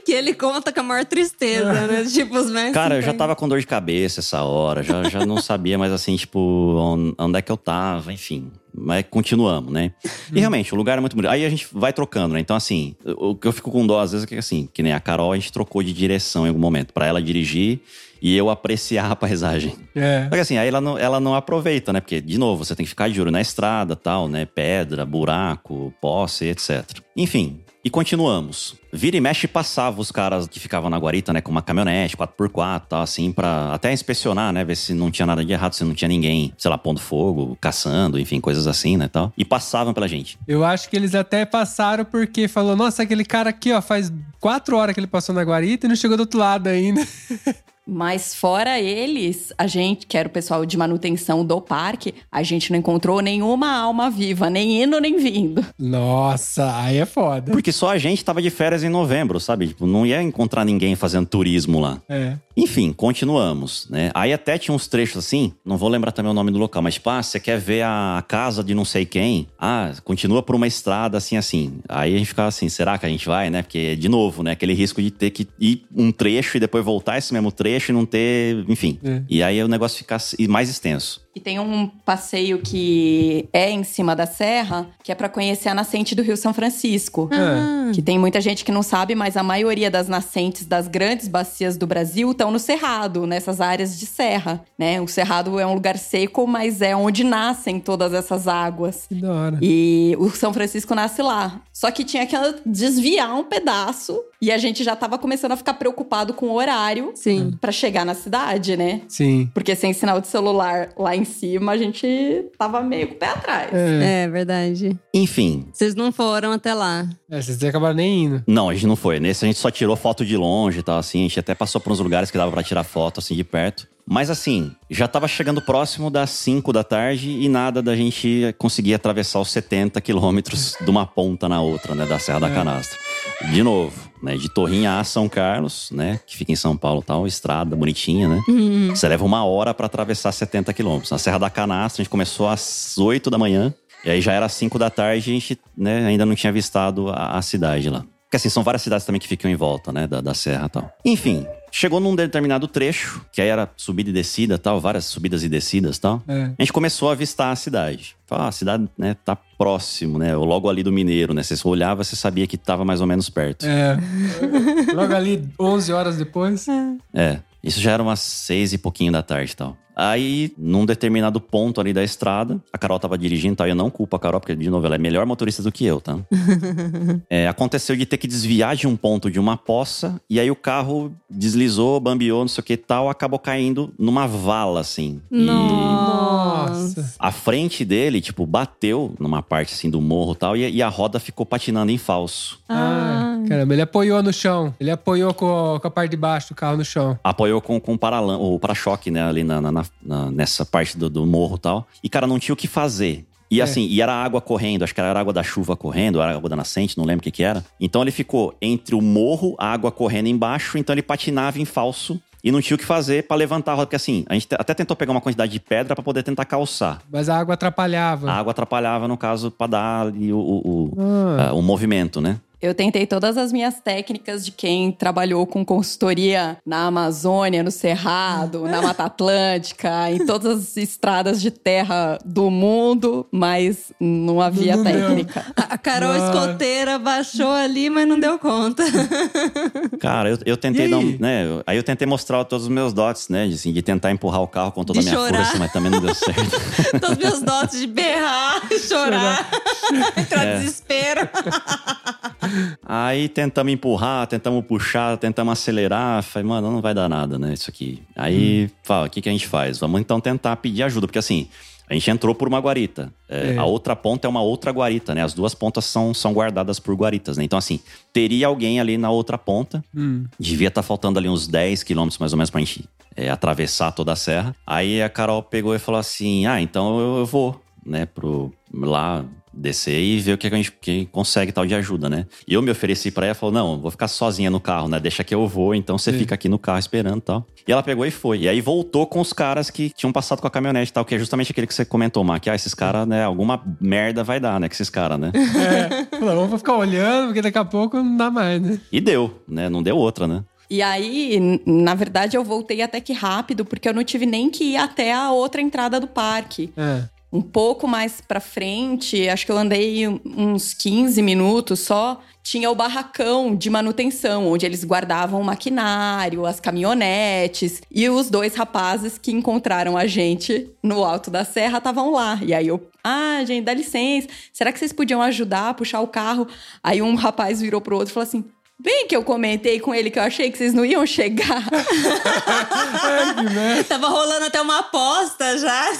Que ele conta com a maior tristeza, né? Tipo, os mais
Cara, eu já
50.
tava com dor de cabeça essa hora, já, já não sabia mais assim, tipo, on- onde é que eu tava, enfim. Mas continuamos, né? E realmente, o lugar é muito bonito. Aí a gente vai trocando, né? Então, assim, o que eu fico com dó às vezes é que, assim, que nem a Carol, a gente trocou de direção em algum momento, pra ela dirigir e eu apreciar a paisagem.
É.
Porque assim, aí ela não, ela não aproveita, né? Porque, de novo, você tem que ficar de olho na estrada, tal, né? Pedra, buraco, posse, etc. Enfim, e continuamos. Vira e mexe passava os caras que ficavam na guarita, né? Com uma caminhonete, 4x4, tal, assim, pra até inspecionar, né? Ver se não tinha nada de errado, se não tinha ninguém, sei lá, pondo fogo, caçando, enfim, coisas assim, né? Tal. E passavam pela gente.
Eu acho que eles até passaram porque falou: nossa, aquele cara aqui, ó, faz quatro horas que ele passou na guarita e não chegou do outro lado ainda.
Mas fora eles, a gente, que era o pessoal de manutenção do parque, a gente não encontrou nenhuma alma viva, nem indo nem vindo.
Nossa, aí é foda.
Porque só a gente tava de férias em novembro, sabe? Tipo, não ia encontrar ninguém fazendo turismo lá.
É.
Enfim, continuamos, né? Aí até tinha uns trechos assim, não vou lembrar também o nome do local, mas tipo, ah, você quer ver a casa de não sei quem? Ah, continua por uma estrada assim, assim. Aí a gente ficava assim, será que a gente vai, né? Porque, de novo, né? Aquele risco de ter que ir um trecho e depois voltar esse mesmo trecho e não ter, enfim.
É.
E aí o negócio fica mais extenso.
E tem um passeio que é em cima da serra, que é pra conhecer a nascente do Rio São Francisco.
Ah,
Que tem muita gente que não sabe, mas a maioria das nascentes das grandes bacias do Brasil estão no Cerrado, nessas áreas de serra, né? O Cerrado é um lugar seco, mas é onde nascem todas essas águas.
Que da hora.
E o São Francisco nasce lá. Só que tinha que desviar um pedaço e a gente já tava começando a ficar preocupado com o horário
sim.
pra chegar na cidade, né?
Sim.
Porque sem sinal de celular lá em cima, a gente tava meio com o pé atrás.
É.
É verdade.
Enfim,
Vocês não foram até lá.
É, vocês acabaram nem indo.
não, a gente não foi. Nesse a gente só tirou foto de longe e tal, assim. A gente até passou por uns lugares que dava pra tirar foto, assim, de perto. Mas assim, já tava chegando próximo das 5 da tarde e nada da gente conseguir atravessar os 70 quilômetros de uma ponta na outra, né, da Serra da Canastra. De novo, né, de Torrinha a São Carlos, né, que fica em São Paulo e tal, estrada bonitinha, né. Você leva uma hora pra atravessar 70 quilômetros. Na Serra da Canastra, a gente começou às 8 da manhã e aí já era 5 da tarde e a gente, né, ainda não tinha avistado a, a cidade lá. Porque assim, são várias cidades também que ficam em volta, né, da, da serra e tal. Enfim, chegou num determinado trecho, que aí era subida e descida tal, várias subidas e descidas tal.
É.
A gente começou a avistar a cidade. Falou, ah, a cidade, né, tá próximo, né, ou logo ali do Mineiro, né. Você olhava, você sabia que tava mais ou menos perto.
É. Logo ali, 11 horas depois.
É, isso já era umas seis e pouquinho da tarde tal. Aí, num determinado ponto ali da estrada, a Carol tava dirigindo e tal. e Eu não culpo a Carol, porque, de novo, ela é melhor motorista do que eu, tá? É, aconteceu de ter que desviar de um ponto de uma poça, e aí o carro deslizou, bambeou, não sei o que e tal, acabou caindo numa vala, assim. E
Nossa.
a frente dele, tipo, bateu numa parte assim do morro e tal, e, e a roda ficou patinando em falso.
Ah, caramba, ele apoiou no chão. Ele apoiou com, com a parte de baixo do carro no chão.
apoiou com, com o para-choque, né, ali na, na- na- na- nessa parte do, do morro e tal. E, cara, não tinha o que fazer. E
É.
assim, e era água correndo, acho que era água da chuva correndo, era água da nascente, não lembro o que que era. Então ele ficou entre o morro, a água correndo embaixo, então ele patinava em falso. E não tinha o que fazer pra levantar a roda, porque assim, a gente te- até tentou pegar uma quantidade de pedra pra poder tentar calçar.
Mas a água atrapalhava.
A água atrapalhava, no caso, pra dar ali o, o, o,
Ah.
ah, o movimento, né?
Eu tentei todas as minhas técnicas de quem trabalhou com consultoria na Amazônia, no Cerrado, na Mata Atlântica, em todas as estradas de terra do mundo, mas não havia
Não deu.
técnica.
A Carol
Ah.
escoteira baixou ali, mas não deu conta.
Cara, eu, eu tentei dar um,
aí?
né? eu- Aí eu tentei mostrar todos os meus dotes, né? De, assim, de tentar empurrar o carro com toda a
De
minha
chorar.
força, mas também não deu certo.
Todos meus dotes de berrar, chorar, entrar
É.
desespero.
Aí tentamos empurrar, tentamos puxar, tentamos acelerar. Falei, mano, não vai dar nada, né? Isso aqui. Aí, fala, o que, que a gente faz? Vamos então tentar pedir ajuda, porque assim. A gente entrou por uma guarita. É,
É.
A outra ponta é uma outra guarita, né? As duas pontas são, são guardadas por guaritas, né? Então, assim, teria alguém ali na outra ponta.
Hum.
Devia estar faltando ali uns 10 quilômetros mais ou menos pra gente é, atravessar toda a serra. Aí a Carol pegou e falou assim: Ah, então eu, eu vou, né, pro lá descer e ver o que a gente que consegue tal de ajuda, né? E eu me ofereci pra ela, falou: "Não, vou ficar sozinha no carro, né? Deixa que eu vou, então você
Sim.
fica aqui no carro esperando, e tal". E ela pegou e foi. E aí voltou com os caras que tinham passado com a caminhonete, e tal, que é justamente aquele que você comentou, que ah, esses caras, né, alguma merda vai dar, né, com esses caras, né?
É. Falou, vamos ficar olhando, porque daqui a pouco não dá mais, né?
E deu, né? Não deu outra, né?
E aí, na verdade, eu voltei até que rápido, porque eu não tive nem que ir até a outra entrada do parque.
É.
Um pouco mais pra frente, acho que eu andei uns 15 minutos só, tinha o barracão de manutenção, onde eles guardavam o maquinário, as caminhonetes. E os dois rapazes que encontraram a gente no alto da serra estavam lá. E aí eu, ah, gente, dá licença, será que vocês podiam ajudar a puxar o carro? Aí um rapaz virou pro outro e falou assim. Bem que eu comentei com ele que eu achei que vocês não iam chegar.
Ai.
Tava rolando até uma aposta já.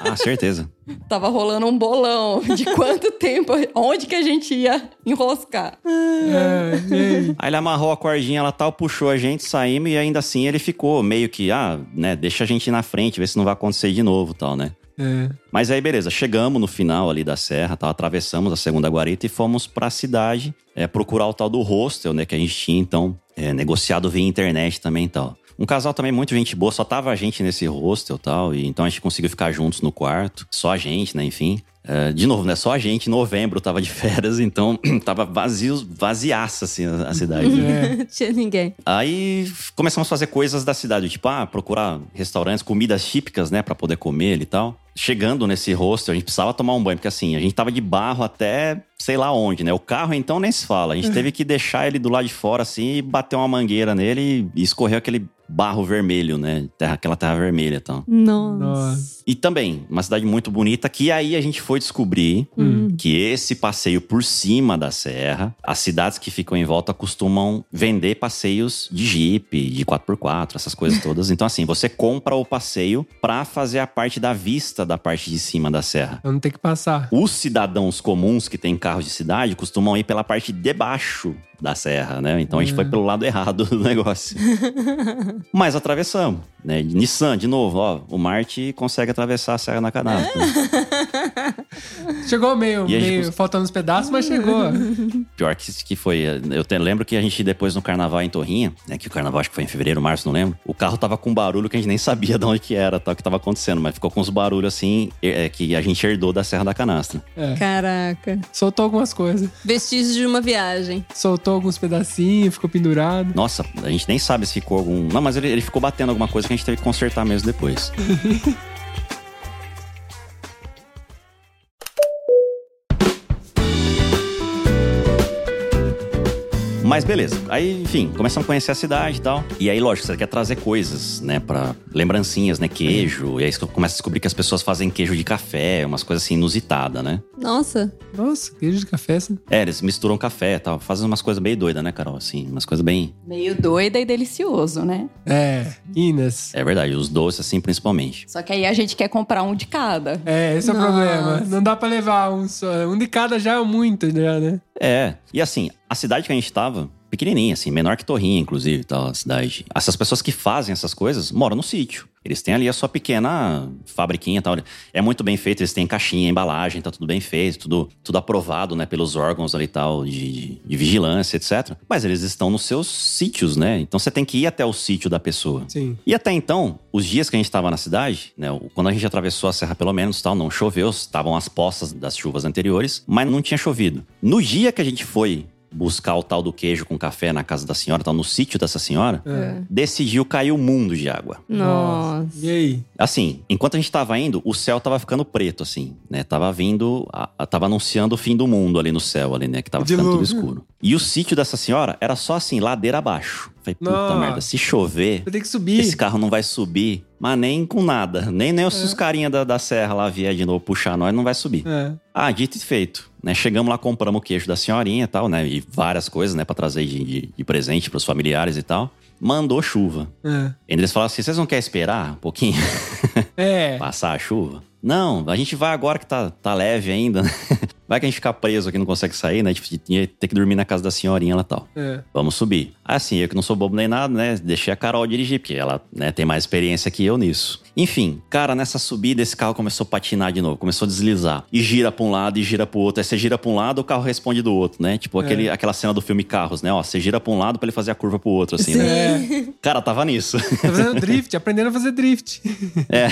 Ah, certeza.
Tava rolando um bolão de quanto tempo, onde que a gente ia enroscar.
É, aí?
Ele amarrou a cordinha lá tal, puxou a gente, saímos e ainda assim ele ficou meio que, ah, né, deixa a gente ir na frente, ver se não vai acontecer de novo tal, né?
É.
Mas aí, beleza, chegamos no final ali da serra, tal, atravessamos a segunda guarita e fomos pra cidade é, procurar o tal do hostel, né, que a gente tinha, então, é, negociado via internet também e tal. Um casal também muito gente boa, só tava a gente nesse hostel tal, e então a gente conseguiu ficar juntos no quarto, só a gente, né, enfim. É, de novo, né, só a gente, em novembro, tava de férias, então tava vazio, vaziaça, assim, a, a cidade.
Não tinha ninguém.
Aí começamos a fazer coisas da cidade, tipo, ah, procurar restaurantes, comidas típicas, né, pra poder comer e tal. Chegando nesse hostel, a gente precisava tomar um banho, porque assim, a gente tava de barro até sei lá onde, né? O carro então nem se fala. A gente teve que deixar ele do lado de fora assim e bater uma mangueira nele e escorreu aquele barro vermelho, né? Terra, aquela terra vermelha e tal.
Nossa.
Nossa.
E também, uma cidade muito bonita, que aí a gente foi descobrir
Hum.
que esse passeio por cima da serra, as cidades que ficam em volta costumam vender passeios de Jeep, de 4x4, essas coisas todas. Então, assim, você compra o passeio pra fazer a parte da vista da parte de cima da serra.
Eu não tenho que passar.
Os cidadãos comuns que têm carros de cidade costumam ir pela parte de baixo da serra, né? Então a gente foi pelo lado errado do negócio. Mas atravessamos, né? Nissan, de novo, ó, o Marte consegue atravessar a serra na canastra.
Chegou meio, meio
cons-
faltando uns pedaços, mas chegou.
Pior que, que foi. Eu te- lembro que a gente depois no carnaval em Torrinha, né? Que o carnaval acho que foi em fevereiro, março, não lembro. O carro tava com um barulho que a gente nem sabia de onde que era, tal, que tava acontecendo, mas ficou com uns barulhos assim é, que a gente herdou da Serra da Canastra.
É.
Caraca.
Soltou algumas coisas.
Vestígios de uma viagem.
Soltou alguns pedacinhos, ficou pendurado.
Nossa, a gente nem sabe se ficou algum. Não, mas ele, ele ficou batendo alguma coisa que a gente teve que consertar mesmo depois. Mas beleza. Aí, enfim, começamos a conhecer a cidade e tal. E aí, lógico, você quer trazer coisas, né? Pra lembrancinhas, né? Queijo. E aí você começa a descobrir que as pessoas fazem queijo de café, umas coisas assim inusitadas, né?
Nossa.
Nossa, queijo de café, assim.
É, eles misturam café e tal. Fazem umas coisas bem doidas, né, Carol? Assim, umas coisas bem.
Meio doida e delicioso, né?
É, Inas.
É verdade, os doces, assim, principalmente.
Só que aí a gente quer comprar um de cada.
É, esse é o
Nossa.
problema. Não dá pra levar um só. Um de cada já é muito, já, né?
É. E assim, a cidade que a gente tava, pequenininha, assim, menor que Torrinha, inclusive, tal, a cidade. Essas pessoas que fazem essas coisas moram no sítio. Eles têm ali a sua pequena fabriquinha e tal. É muito bem feito, eles têm caixinha, embalagem, tá tudo bem feito, tudo, tudo aprovado, né, pelos órgãos ali e tal, de, de, vigilância, etc. Mas eles estão nos seus sítios, né? Então você tem que ir até o sítio da pessoa.
Sim.
E até então, os dias que a gente estava na cidade, né, quando a gente atravessou a serra pelo menos, tal, não choveu, estavam as poças das chuvas anteriores, mas não tinha chovido. No dia que a gente foi buscar o tal do queijo com café na casa da senhora, tal, no sítio dessa senhora,
É.
decidiu cair um mundo de água.
Nossa.
E aí?
Assim, enquanto a gente tava indo, o céu tava ficando preto, assim, né? Tava vindo, a- a- tava anunciando o fim do mundo ali no céu, ali, né? Que tava ficando tudo
Dilúvio.
escuro. E o sítio dessa senhora era só assim, ladeira abaixo. Falei, puta
Nossa.
merda, se chover,
Vai ter que subir.
esse carro não vai subir, mas nem com nada. Nem, nem os, os carinha da, da serra lá vier de novo puxar nós, não vai subir.
É.
Ah, dito e feito. Né? Chegamos lá, compramos o queijo da senhorinha e tal, né? E várias coisas, né? Pra trazer de, de, de presente pros familiares e tal. Mandou chuva.
É.
Eles falaram assim: vocês não querem esperar um pouquinho
É.
passar a chuva? Não, a gente vai agora que tá, tá leve ainda. né? Vai que a gente ficar preso aqui e não consegue sair, né? Tipo, ia ter que dormir na casa da senhorinha lá e tal.
É.
Vamos subir. Assim, eu que não sou bobo nem nada, né? Deixei a Carol dirigir, porque ela né, tem mais experiência que eu nisso. Enfim, cara, nessa subida esse carro começou a patinar de novo, começou a deslizar. E gira pra um lado e gira pro outro. Aí você gira pra um lado, o carro responde do outro, né? Tipo aquele, aquela cena do filme Carros, né? Ó, você gira pra um lado pra ele fazer a curva pro outro, assim, né?
É.
Cara, tava nisso.
Tá fazendo drift, aprendendo a fazer drift.
É.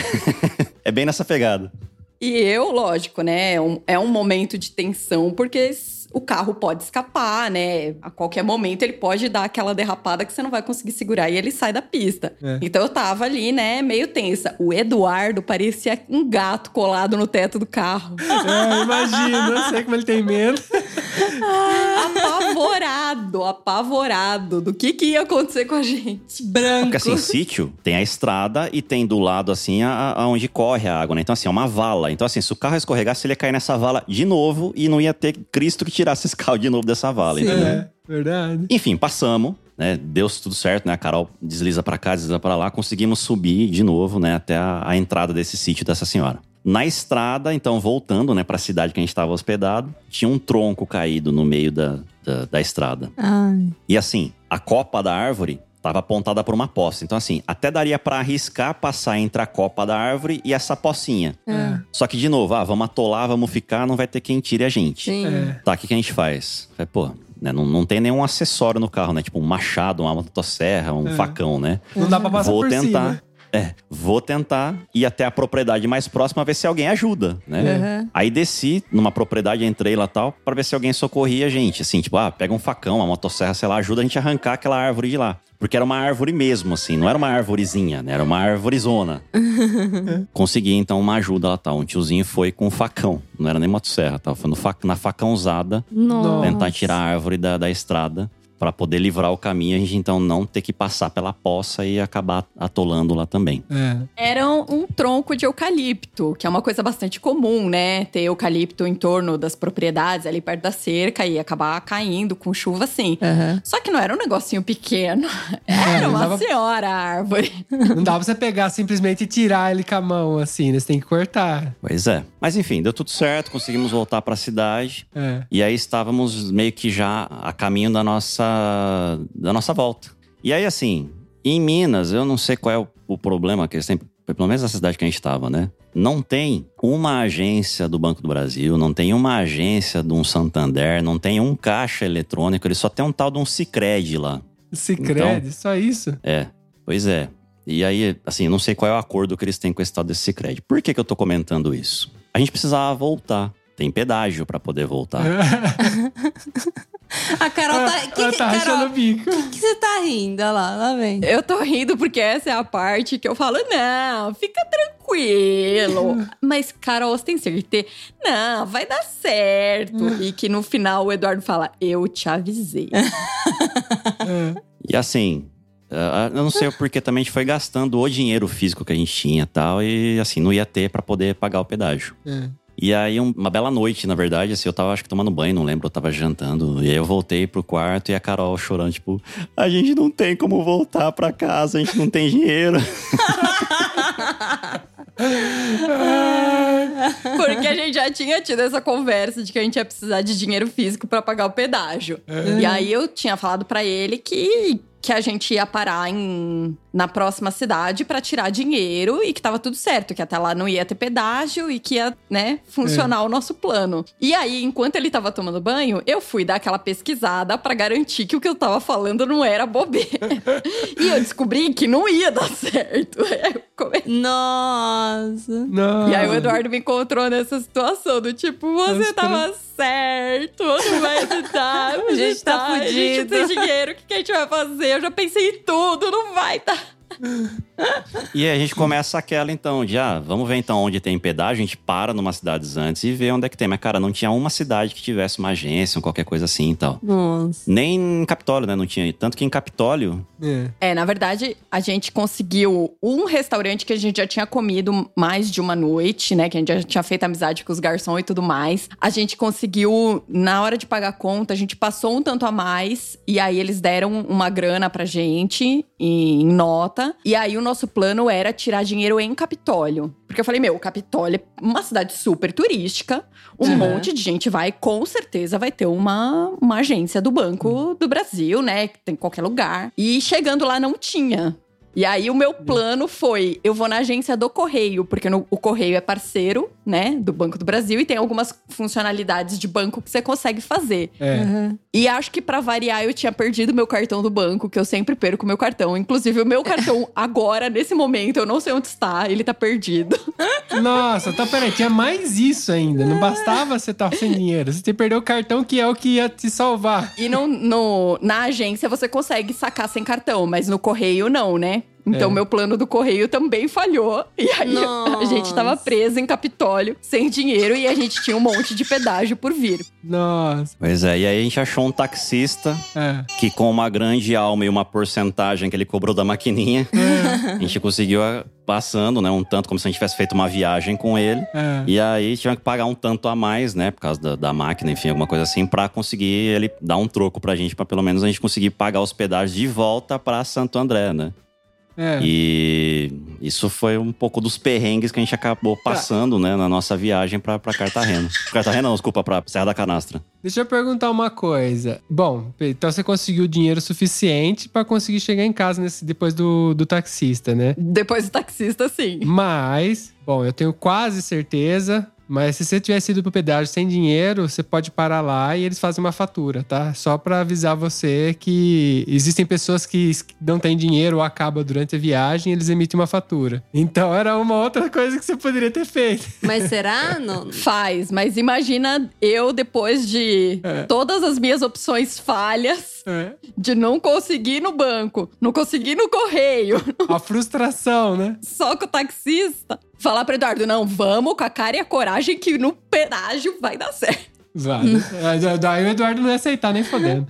é bem nessa pegada.
E eu, lógico, né? É um, é um momento de tensão, porque o carro pode escapar, né? A qualquer momento ele pode dar aquela derrapada que você não vai conseguir segurar e ele sai da pista.
É.
Então eu tava ali, né, meio tensa. O Eduardo parecia um gato colado no teto do carro.
É, imagina, eu sei como ele tem medo.
apavorado, apavorado do que, que ia acontecer com a gente.
Branco.
Porque assim, sítio tem a estrada e tem do lado, assim, a, a- onde corre a água, né? Então, assim, é uma vala. Então, assim, se o carro escorregasse, ele ia cair nessa vala de novo e não ia ter Cristo que tirasse esse carro de novo dessa vala,
Sim.
entendeu?
É, verdade.
Enfim, passamos, né? Deu tudo certo, né? A Carol desliza pra cá, desliza pra lá. Conseguimos subir de novo, né? Até a, a entrada desse sítio dessa senhora. Na estrada, então, voltando, né? Pra cidade que a gente estava hospedado, tinha um tronco caído no meio da, da, da estrada.
Ai.
E assim, a copa da árvore estava apontada para uma poça. Então, assim, até daria para arriscar passar entre a copa da árvore e essa pocinha.
É.
Só que, de novo, ah, vamos atolar, vamos ficar, não vai ter quem tire a gente.
Sim.
É.
Tá, o que, que a gente faz? Vai, pô, né, não, não tem nenhum acessório no carro, né? Tipo um machado, uma motosserra, um
É.
facão, né?
Não dá pra passar
vou
por
tentar.
cima.
É, vou tentar ir até a propriedade mais próxima ver se alguém ajuda, né?
Uhum.
Aí desci numa propriedade, entrei lá tal, pra ver se alguém socorria a gente. Assim, tipo, ah, pega um facão, uma motosserra, sei lá, ajuda a gente a arrancar aquela árvore de lá. Porque era uma árvore mesmo, assim, não era uma árvorezinha, né? Era uma árvorezona. Consegui, então, uma ajuda lá tal. Um tiozinho foi com um facão, não era nem motosserra, tava foi no fac- na facãozada
Nossa.
tentar tirar a árvore da, da estrada pra poder livrar o caminho. A gente então não ter que passar pela poça e acabar atolando lá também.
É.
Era um, tronco de eucalipto, que é uma coisa bastante comum, né? Ter eucalipto em torno das propriedades, ali perto da cerca, e acabar caindo com chuva assim.
Aham.
Só que não era um negocinho pequeno.
É,
Era uma
dava-
senhora árvore.
Não dá pra você pegar simplesmente e tirar ele com a mão, assim, né? Você tem que cortar.
Pois é. Mas enfim, deu tudo certo, conseguimos voltar pra cidade.
É.
E aí estávamos meio que já a caminho da nossa, da nossa volta. E aí, assim, em Minas, eu não sei qual é o, o problema que eles têm, pelo menos na cidade que a gente estava, né? Não tem uma agência do Banco do Brasil, não tem uma agência de um Santander, não tem um caixa eletrônico, ele só tem um tal de um Cicred lá.
Cicred, só isso.
É, pois é. E aí, assim, não sei qual é o acordo que eles têm com esse tal desse Cicred. Por que, que eu tô comentando isso? A gente precisava voltar. Tem pedágio pra poder voltar.
A Carol tá. Que,
Ela tá
Carol,
o bico.
que, que você tá rindo? Olha lá, lá vem.
Eu tô rindo porque essa é a parte que eu falo, não, fica tranquilo. Mas, Carol, você tem certeza? Não, vai dar certo. e que no final o Eduardo fala, eu te avisei.
E assim, ah, eu não sei porque também a gente foi gastando o dinheiro físico que a gente tinha e tal, e assim, não ia ter pra poder pagar o pedágio.
É.
E aí, um- uma bela noite, na verdade, assim, eu tava acho que tomando banho, não lembro, eu tava jantando. E aí eu voltei pro quarto e a Carol chorando, tipo, a gente não tem como voltar pra casa, a gente não tem dinheiro.
Porque a gente já tinha tido essa conversa de que a gente ia precisar de dinheiro físico pra pagar o pedágio. E aí eu tinha falado pra ele que, que a gente ia parar em, na próxima cidade pra tirar dinheiro e que tava tudo certo, que até lá não ia ter pedágio e que ia, né, funcionar o nosso plano. E aí, enquanto ele tava tomando banho, eu fui dar aquela pesquisada pra garantir que o que eu tava falando não era bobeira. e eu descobri que não ia dar certo. Comecei
Nossa.
Não.
e aí o Eduardo me encontrou nessa situação do tipo, você
Nossa,
tava certo, não vai ajudar,
A gente tá
A gente
fudido.
tem dinheiro, o que, que a gente vai fazer? Eu já pensei em tudo, não vai dar.
E aí a gente começa aquela então, de ah, vamos ver então onde tem pedágio, a gente para numa cidades antes e vê onde é que tem. Mas, cara, não tinha uma cidade que tivesse uma agência ou qualquer coisa assim e tal.
Nossa.
Nem em Capitólio, né? Não tinha. Tanto que em Capitólio,
É.
É, na verdade, a gente conseguiu um restaurante que a gente já tinha comido mais de uma noite, né? Que a gente já tinha feito amizade com os garçons e tudo mais. A gente conseguiu, na hora de pagar a conta, a gente passou um tanto a mais. E aí eles deram uma grana pra gente em nota. E aí o nosso plano era tirar dinheiro em Capitólio. Porque eu falei, meu, Capitólio é uma cidade super turística. Um
Uhum.
monte de gente vai, com certeza vai ter uma, uma agência do Banco do Brasil, né? Que tem em qualquer lugar. E chegando lá não tinha. E aí o meu plano foi, eu vou na agência do Correio, porque no- o Correio é parceiro, né, do Banco do Brasil e tem algumas funcionalidades de banco que você consegue fazer.
É.
E acho que pra variar eu tinha perdido meu cartão do banco, que eu sempre perco meu cartão. Inclusive o meu cartão agora nesse momento, eu não sei onde está, ele tá perdido.
Nossa, tá, peraí, tinha mais isso ainda. Não bastava você estar sem dinheiro. Você perdeu o cartão que é o que ia te salvar.
E no, no- na agência você consegue sacar sem cartão, mas no correio não, né? Então
É.
meu plano do correio também falhou. E aí a
Nossa.
gente tava preso em Capitólio, sem dinheiro, e a gente tinha um monte de pedágio por vir.
Nossa.
Pois é, e aí a gente achou um taxista
É.
que com uma grande alma e uma porcentagem que ele cobrou da maquininha, a gente conseguiu ah, passando, né? Um tanto como se a gente tivesse feito uma viagem com ele.
É.
E aí tinha que pagar um tanto a mais, né? Por causa da, da máquina, enfim, alguma coisa assim, pra conseguir ele dar um troco pra gente, pra pelo menos a gente conseguir pagar os pedágios de volta pra Santo André, né?
É.
E isso foi um pouco dos perrengues que a gente acabou passando, né, na nossa viagem pra, pra Cartagena. Cartagena não, desculpa, pra Serra da Canastra.
Deixa eu perguntar uma coisa. Bom, então você conseguiu dinheiro suficiente pra conseguir chegar em casa nesse, depois do, do taxista, né?
Depois do taxista, sim.
Mas, bom, eu tenho quase certeza. Mas se você tivesse ido pro pedágio sem dinheiro, você pode parar lá e eles fazem uma fatura, tá? Só pra avisar você que existem pessoas que não têm dinheiro ou acaba durante a viagem, eles emitem uma fatura. Então era uma outra coisa que você poderia ter feito.
Mas será? Não.
Faz, mas imagina eu depois de
É.
todas as minhas opções falhas,
É.
de não conseguir no banco, não conseguir no correio,
A frustração, né?
só com o taxista. Falar pro Eduardo, não, vamos com a cara e a coragem que no pedágio vai dar certo.
Vale. É, Daí o Eduardo não ia aceitar nem fodendo.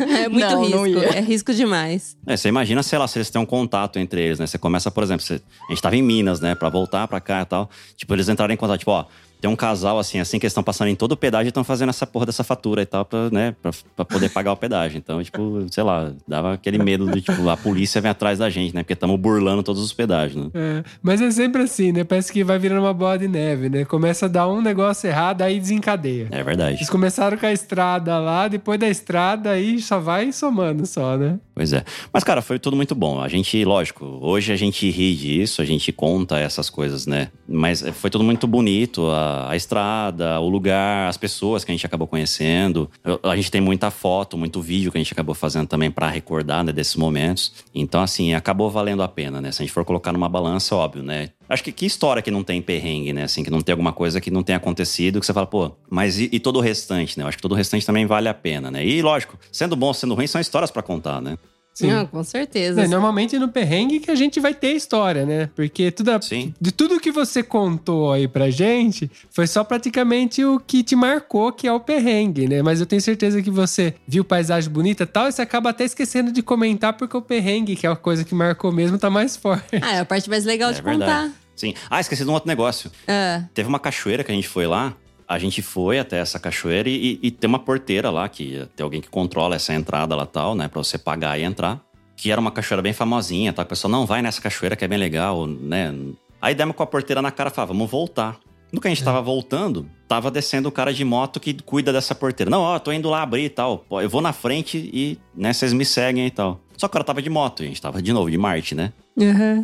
É muito
Não,
risco.
não.
É risco demais.
É, você imagina, sei lá, se eles têm um contato entre eles, né? Você começa, por exemplo, você- a gente tava em Minas, né? Pra voltar pra cá e tal. Tipo, eles entraram em contato, tipo, ó, tem um casal assim, assim, que eles estão passando em todo o pedágio e estão fazendo essa porra dessa fatura e tal, pra, né? Pra, pra poder pagar o pedágio. Então, tipo, sei lá, dava aquele medo de, tipo, a polícia vem atrás da gente, né? Porque estamos burlando todos os pedágios, né?
É, mas é sempre assim, né? Parece que vai virando uma bola de neve, né? Começa a dar um negócio errado, aí desencadeia.
É verdade.
Eles começaram com a estrada lá, depois da estrada aí só vai somando só, né?
Pois é. Mas, cara, foi tudo muito bom. A gente, lógico, hoje a gente ri disso, a gente conta essas coisas, né? Mas foi tudo muito bonito. A, a estrada, o lugar, as pessoas que a gente acabou conhecendo. A gente tem muita foto, muito vídeo que a gente acabou fazendo também pra recordar né, desses momentos. Então, assim, acabou valendo a pena, né? Se a gente for colocar numa balança, óbvio, né? Acho que que história que não tem perrengue, né? Assim, que não tem alguma coisa que não tenha acontecido, que você fala, pô, mas e, e todo o restante, né? Eu acho que todo o restante também vale a pena, né? E lógico, sendo bom, sendo ruim, são histórias pra contar, né?
Sim.
Não, com certeza.
É, normalmente no perrengue que a gente vai ter história, né? Porque tudo a-
Sim.
de tudo que você contou aí pra gente, foi só praticamente o que te marcou, que é o perrengue, né? Mas eu tenho certeza que você viu paisagem bonita e tal, e você acaba até esquecendo de comentar porque o perrengue, que é a coisa que marcou mesmo, tá mais forte.
Ah, é a parte mais legal
É
de
verdade.
contar.
Sim. Ah, esqueci de um outro negócio.
É.
Teve uma cachoeira que a gente foi lá. A gente foi até essa cachoeira e, e- e tem uma porteira lá, que tem alguém que controla essa entrada lá tal, né? Pra você pagar e entrar. Que era uma cachoeira bem famosinha, tá? O pessoal, não, vai nessa cachoeira que é bem legal, né? Aí demos com a porteira na cara e falava, vamos voltar. No que a gente tava voltando, tava descendo o cara de moto que cuida dessa porteira. Não, ó, tô indo lá abrir e tal. Eu vou na frente e, né, vocês me seguem e tal. Só que o cara tava de moto, e a gente tava de novo de Marte, né?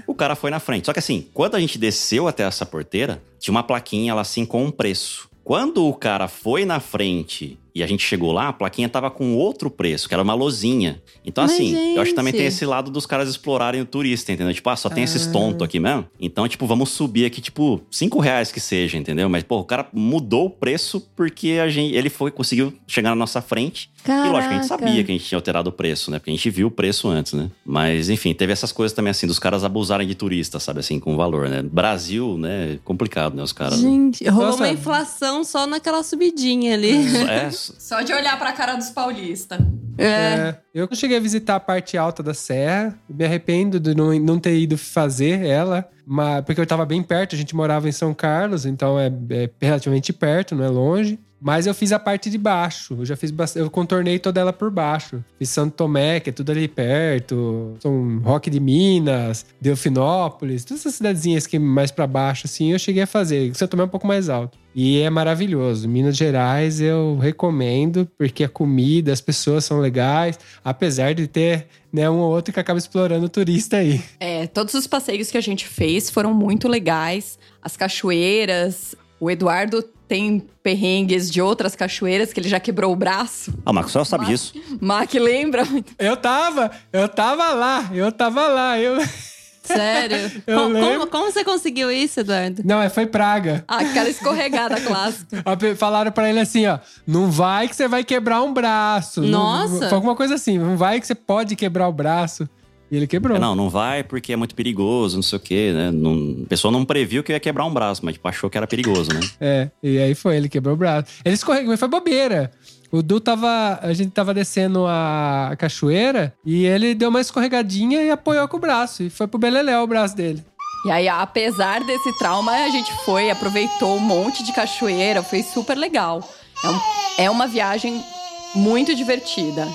O cara foi na frente. Só que assim, quando a gente desceu até essa porteira, tinha uma plaquinha lá assim com um preço. Quando o cara foi na frente e a gente chegou lá, a plaquinha tava com outro preço, que era uma lozinha. Então,
Mas,
assim, eu acho que também
gente.
tem esse lado dos caras explorarem o turista, entendeu? Tipo, ah, só tem esses
Ah.
tontos aqui mesmo. Então, tipo, vamos subir aqui, tipo, cinco reais que seja, entendeu? Mas, pô, o cara mudou o preço porque a gente, ele foi, conseguiu chegar na nossa frente. E lógico, a gente
Caraca.
sabia que a gente tinha alterado o preço, né? Porque a gente viu o preço antes, né? Mas, enfim, teve essas coisas também, assim, dos caras abusarem de turista, sabe? Assim, com valor, né? Brasil, né? Complicado, né? Os caras.
Gente, rolou
Nossa.
uma inflação só naquela subidinha ali.
É,
Só de olhar pra cara dos paulistas.
É.
É, eu cheguei a visitar a parte alta da serra, me arrependo de não, não ter ido fazer ela, mas, porque eu tava bem perto, a gente morava em São Carlos, então é, é relativamente perto, não é longe. Mas eu fiz a parte de baixo. Eu já fiz eu contornei toda ela por baixo. Fiz Santo Tomé, que é tudo ali perto. São Roque de Minas, Delfinópolis, todas essas cidadezinhas que mais pra baixo assim, eu cheguei a fazer. Santo Tomé é um pouco mais alto. E é maravilhoso. Minas Gerais eu recomendo porque a comida, as pessoas são legais, apesar de ter né, um ou outro que acaba explorando o turista aí.
É, todos os passeios que a gente fez foram muito legais. As cachoeiras. O Eduardo tem perrengues de outras cachoeiras que ele já quebrou o braço.
Ah, o Maxwell sabe disso.
Mac lembra?
Eu tava, eu tava lá, eu tava lá, eu.
Sério?
Eu
como, como, como você conseguiu isso, Eduardo?
Não, é, foi praga.
Aquela escorregada clássica.
Falaram pra ele assim, ó, não vai que você vai quebrar um braço. Não-
Nossa.
Foi alguma coisa assim, não vai que você pode quebrar o braço. E ele quebrou.
É, Não, não vai porque é muito perigoso, não sei o quê, né? Não, a pessoa não previu que eu ia quebrar um braço, mas tipo, achou que era perigoso, né?
É, e aí foi, ele quebrou o braço. Ele escorregou, mas foi bobeira. O Du tava. A gente tava descendo a cachoeira e ele deu uma escorregadinha e apoiou com o braço. E foi pro Beleléu o braço dele.
E aí, apesar desse trauma, a gente foi, aproveitou um monte de cachoeira, foi super legal. É, um- é uma viagem muito divertida.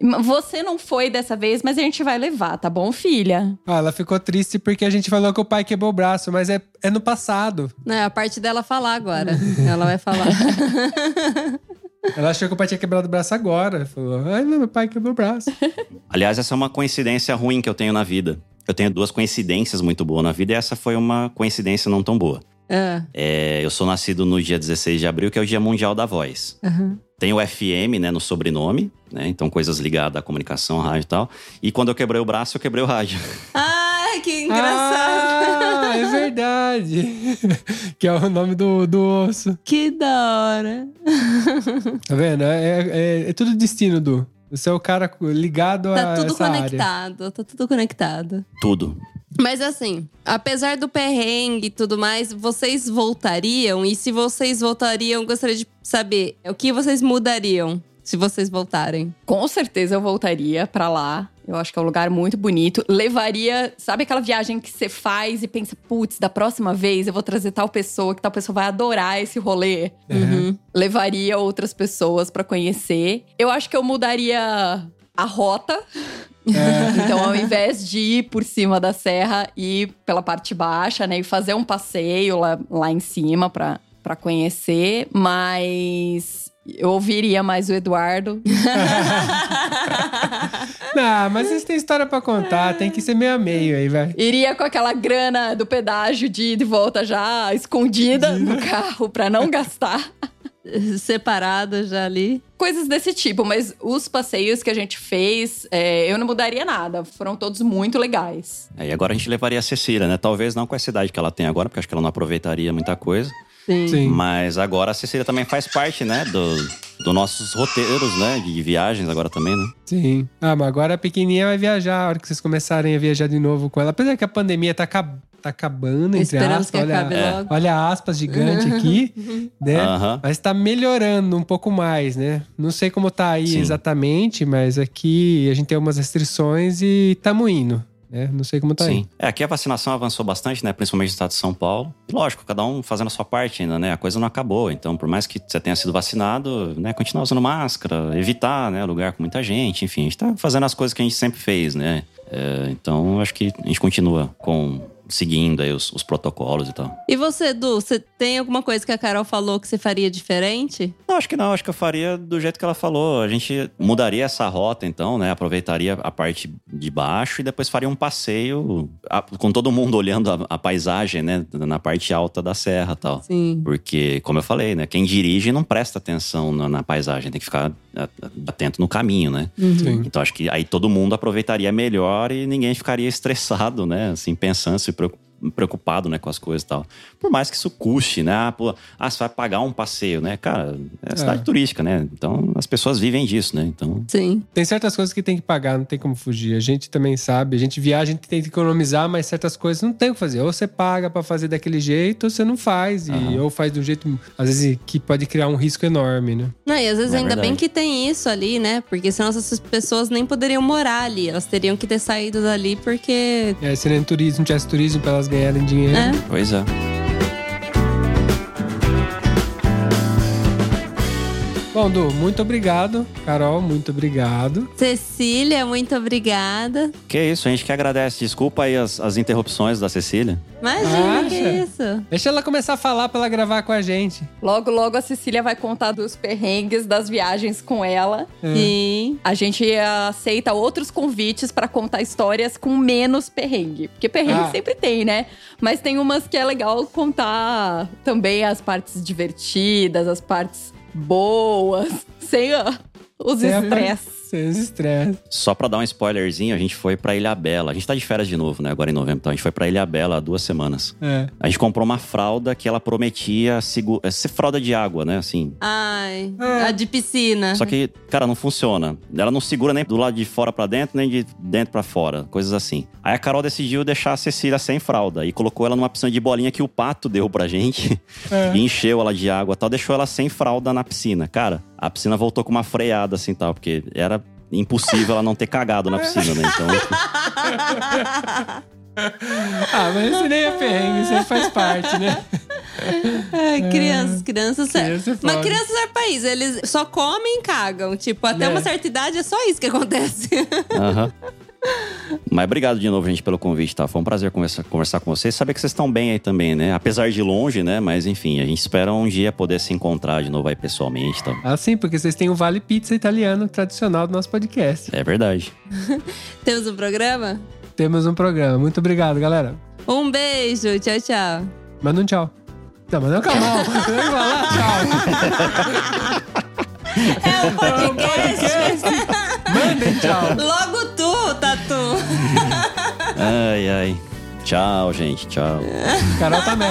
Você não foi dessa vez, mas a gente vai levar, tá bom, filha?
Ah, ela ficou triste porque a gente falou que o pai quebrou o braço, mas é, é no passado.
É a parte dela falar agora. Ela vai falar.
Ela achou que o pai tinha quebrado o braço agora. Falou, ai, meu pai quebrou o braço.
Aliás, essa é uma coincidência ruim que eu tenho na vida. Eu tenho duas coincidências muito boas na vida e essa foi uma coincidência não tão boa.
Ah,
É, eu sou nascido no dia 16 de abril, que é o Dia Mundial da Voz.
aham.
Tem o FM, né, no sobrenome, né? Então coisas ligadas à comunicação, rádio e tal. E quando eu quebrei o braço, eu quebrei o rádio.
Ai, que engraçado.
Ah, é verdade. que é o nome do, do osso.
Que da hora.
Tá vendo? É, é- é tudo destino, Du. Você é o cara ligado a
Tá tudo
essa área.
conectado, tá tudo conectado.
Tudo.
Mas assim, apesar do perrengue e tudo mais, vocês voltariam? E se vocês voltariam, gostaria de saber o que vocês mudariam se vocês voltarem.
Com certeza eu voltaria pra lá. Eu acho que é um lugar muito bonito. Levaria, sabe aquela viagem que você faz e pensa, putz, da próxima vez eu vou trazer tal pessoa, que tal pessoa vai adorar esse rolê.
Uhum.
Levaria outras pessoas pra conhecer. Eu acho que eu mudaria a rota. então, ao invés de ir por cima da serra, ir pela parte baixa, né? E fazer um passeio lá, lá em cima pra conhecer. Mas eu ouviria mais o Eduardo.
Não, mas vocês têm história pra contar. Tem que ser meio a meio aí, vai.
Iria com aquela grana do pedágio de ida e volta já escondida no carro pra não gastar.
Separado já ali.
Coisas desse tipo, mas os passeios que a gente fez, é, eu não mudaria nada. Foram todos muito legais.
É, E agora a gente levaria a Cecília, né? Talvez não com a cidade que ela tem agora, porque acho que ela não aproveitaria muita coisa.
Sim.
Sim.
Mas agora a Cecília também faz parte, né? Do, do nossos roteiros, né? De viagens agora também, né?
Sim. Ah, mas agora a pequenininha vai viajar. A hora que vocês começarem a viajar de novo com ela. Apesar que a pandemia tá, acab- tá acabando, entre
Esperamos
aspas.
que
olha,
acabe
É.
logo.
olha aspas gigante aqui, né? Mas tá melhorando um pouco mais, né? Não sei como tá aí
Sim.
exatamente, mas aqui a gente tem umas restrições e tamo indo, né? Não sei como tá aí.
Sim. É, aqui a vacinação avançou bastante, né? Principalmente no estado de São Paulo. Lógico, cada um fazendo a sua parte ainda, né? A coisa não acabou. Então, por mais que você tenha sido vacinado, né? Continuar usando máscara, evitar, né? Lugar com muita gente. Enfim, a gente tá fazendo as coisas que a gente sempre fez, né? É, então, acho que a gente continua com... Seguindo aí os, os protocolos e tal.
E você, Du, você tem alguma coisa que a Carol falou que você faria diferente?
Não, acho que não. Acho que eu faria do jeito que ela falou. A gente mudaria essa rota, então, né? Aproveitaria a parte de baixo e depois faria um passeio a- com todo mundo olhando a, a paisagem, né? Na parte alta da serra e tal.
Sim.
Porque, como eu falei, né? Quem dirige não presta atenção na, na paisagem, tem que ficar atento no caminho, né?
Sim.
Então acho que aí todo mundo aproveitaria melhor e ninguém ficaria estressado, né? Assim, pensando, se preocu- preocupado, né, com as coisas e tal. Por mais que isso custe, né? Ah, pô, ah, você vai pagar um passeio, né? Cara, é cidade
É.
turística, né? Então as pessoas vivem disso, né? Então,
Sim.
Tem certas coisas que tem que pagar, não tem como fugir. A gente também sabe, a gente viaja, a gente tem que economizar, mas certas coisas não tem o que fazer. Ou você paga pra fazer daquele jeito, ou você não faz. E, ou faz de um jeito, às vezes, que pode criar um risco enorme, né?
Não, e às vezes
É
ainda bem que tem isso ali, né? Porque senão essas pessoas nem poderiam morar ali. Elas teriam que ter saído dali porque.
É, se nem turismo, tivesse turismo pra elas ganharem dinheiro.
É.
pois é.
Bom, Du, muito obrigado. Carol, muito obrigado.
Cecília, muito obrigada.
Que isso, a gente que agradece. Desculpa aí as, as interrupções da Cecília.
Imagina, que
Acha?
isso.
Deixa ela começar a falar pra ela gravar com a gente.
Logo, logo a Cecília vai contar dos perrengues das viagens com ela.
É.
Sim.
A gente aceita outros convites pra contar histórias com menos perrengue. Porque perrengue
Ah.
sempre tem, né? Mas tem umas que é legal contar também as partes divertidas, as partes boas, sem os estresses.
Sem os estresses.
Só pra dar um spoilerzinho, a gente foi pra Ilha Bela. A gente tá de férias de novo, né? Agora em novembro. Então a gente foi pra Ilha Bela há duas semanas.
É.
A gente comprou uma fralda que ela prometia segu- é, ser fralda de água, né? Assim.
Ai,
É.
a de piscina.
Só que, cara, não funciona. Ela não segura nem do lado de fora pra dentro, nem de dentro pra fora. Coisas assim. Aí a Carol decidiu deixar a Cecília sem fralda e colocou ela numa piscina de bolinha que o pato deu pra gente.
É.
E encheu ela de água e tal. Deixou ela sem fralda na piscina. Cara, a piscina voltou com uma freada assim tal, porque era impossível ela não ter cagado na piscina, né? Então.
Ah, mas esse nem é perrengue, isso aí faz parte, né?
Ai, crianças, crianças.
Criança é
Mas crianças é país, eles só comem e cagam. Tipo, até
É.
uma certa idade é só isso que acontece.
Aham. Mas obrigado de novo, gente, pelo convite, tá? Foi um prazer conversar, conversar com vocês. Saber que vocês estão bem aí também, né? Apesar de longe, né? Mas enfim, a gente espera um dia poder se encontrar de novo aí pessoalmente, tá?
Ah, sim, porque vocês têm o Vale Pizza italiano tradicional do nosso podcast.
É verdade.
Temos um programa?
Temos um programa. Muito obrigado, galera.
Um beijo, tchau, tchau.
Manda um tchau. Não, mas não calma. Tem que falar tchau.
É um podcast.
Mandem tchau.
Logo.
Ai, ai. Tchau, gente. Tchau.
Carol também.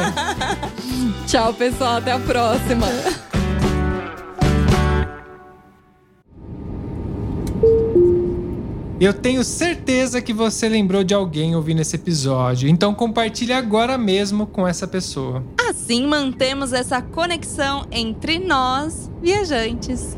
Tchau, pessoal. Até a próxima.
Eu tenho certeza que você lembrou de alguém ouvindo esse episódio, então compartilhe agora mesmo com essa pessoa.
Assim mantemos essa conexão entre nós, viajantes.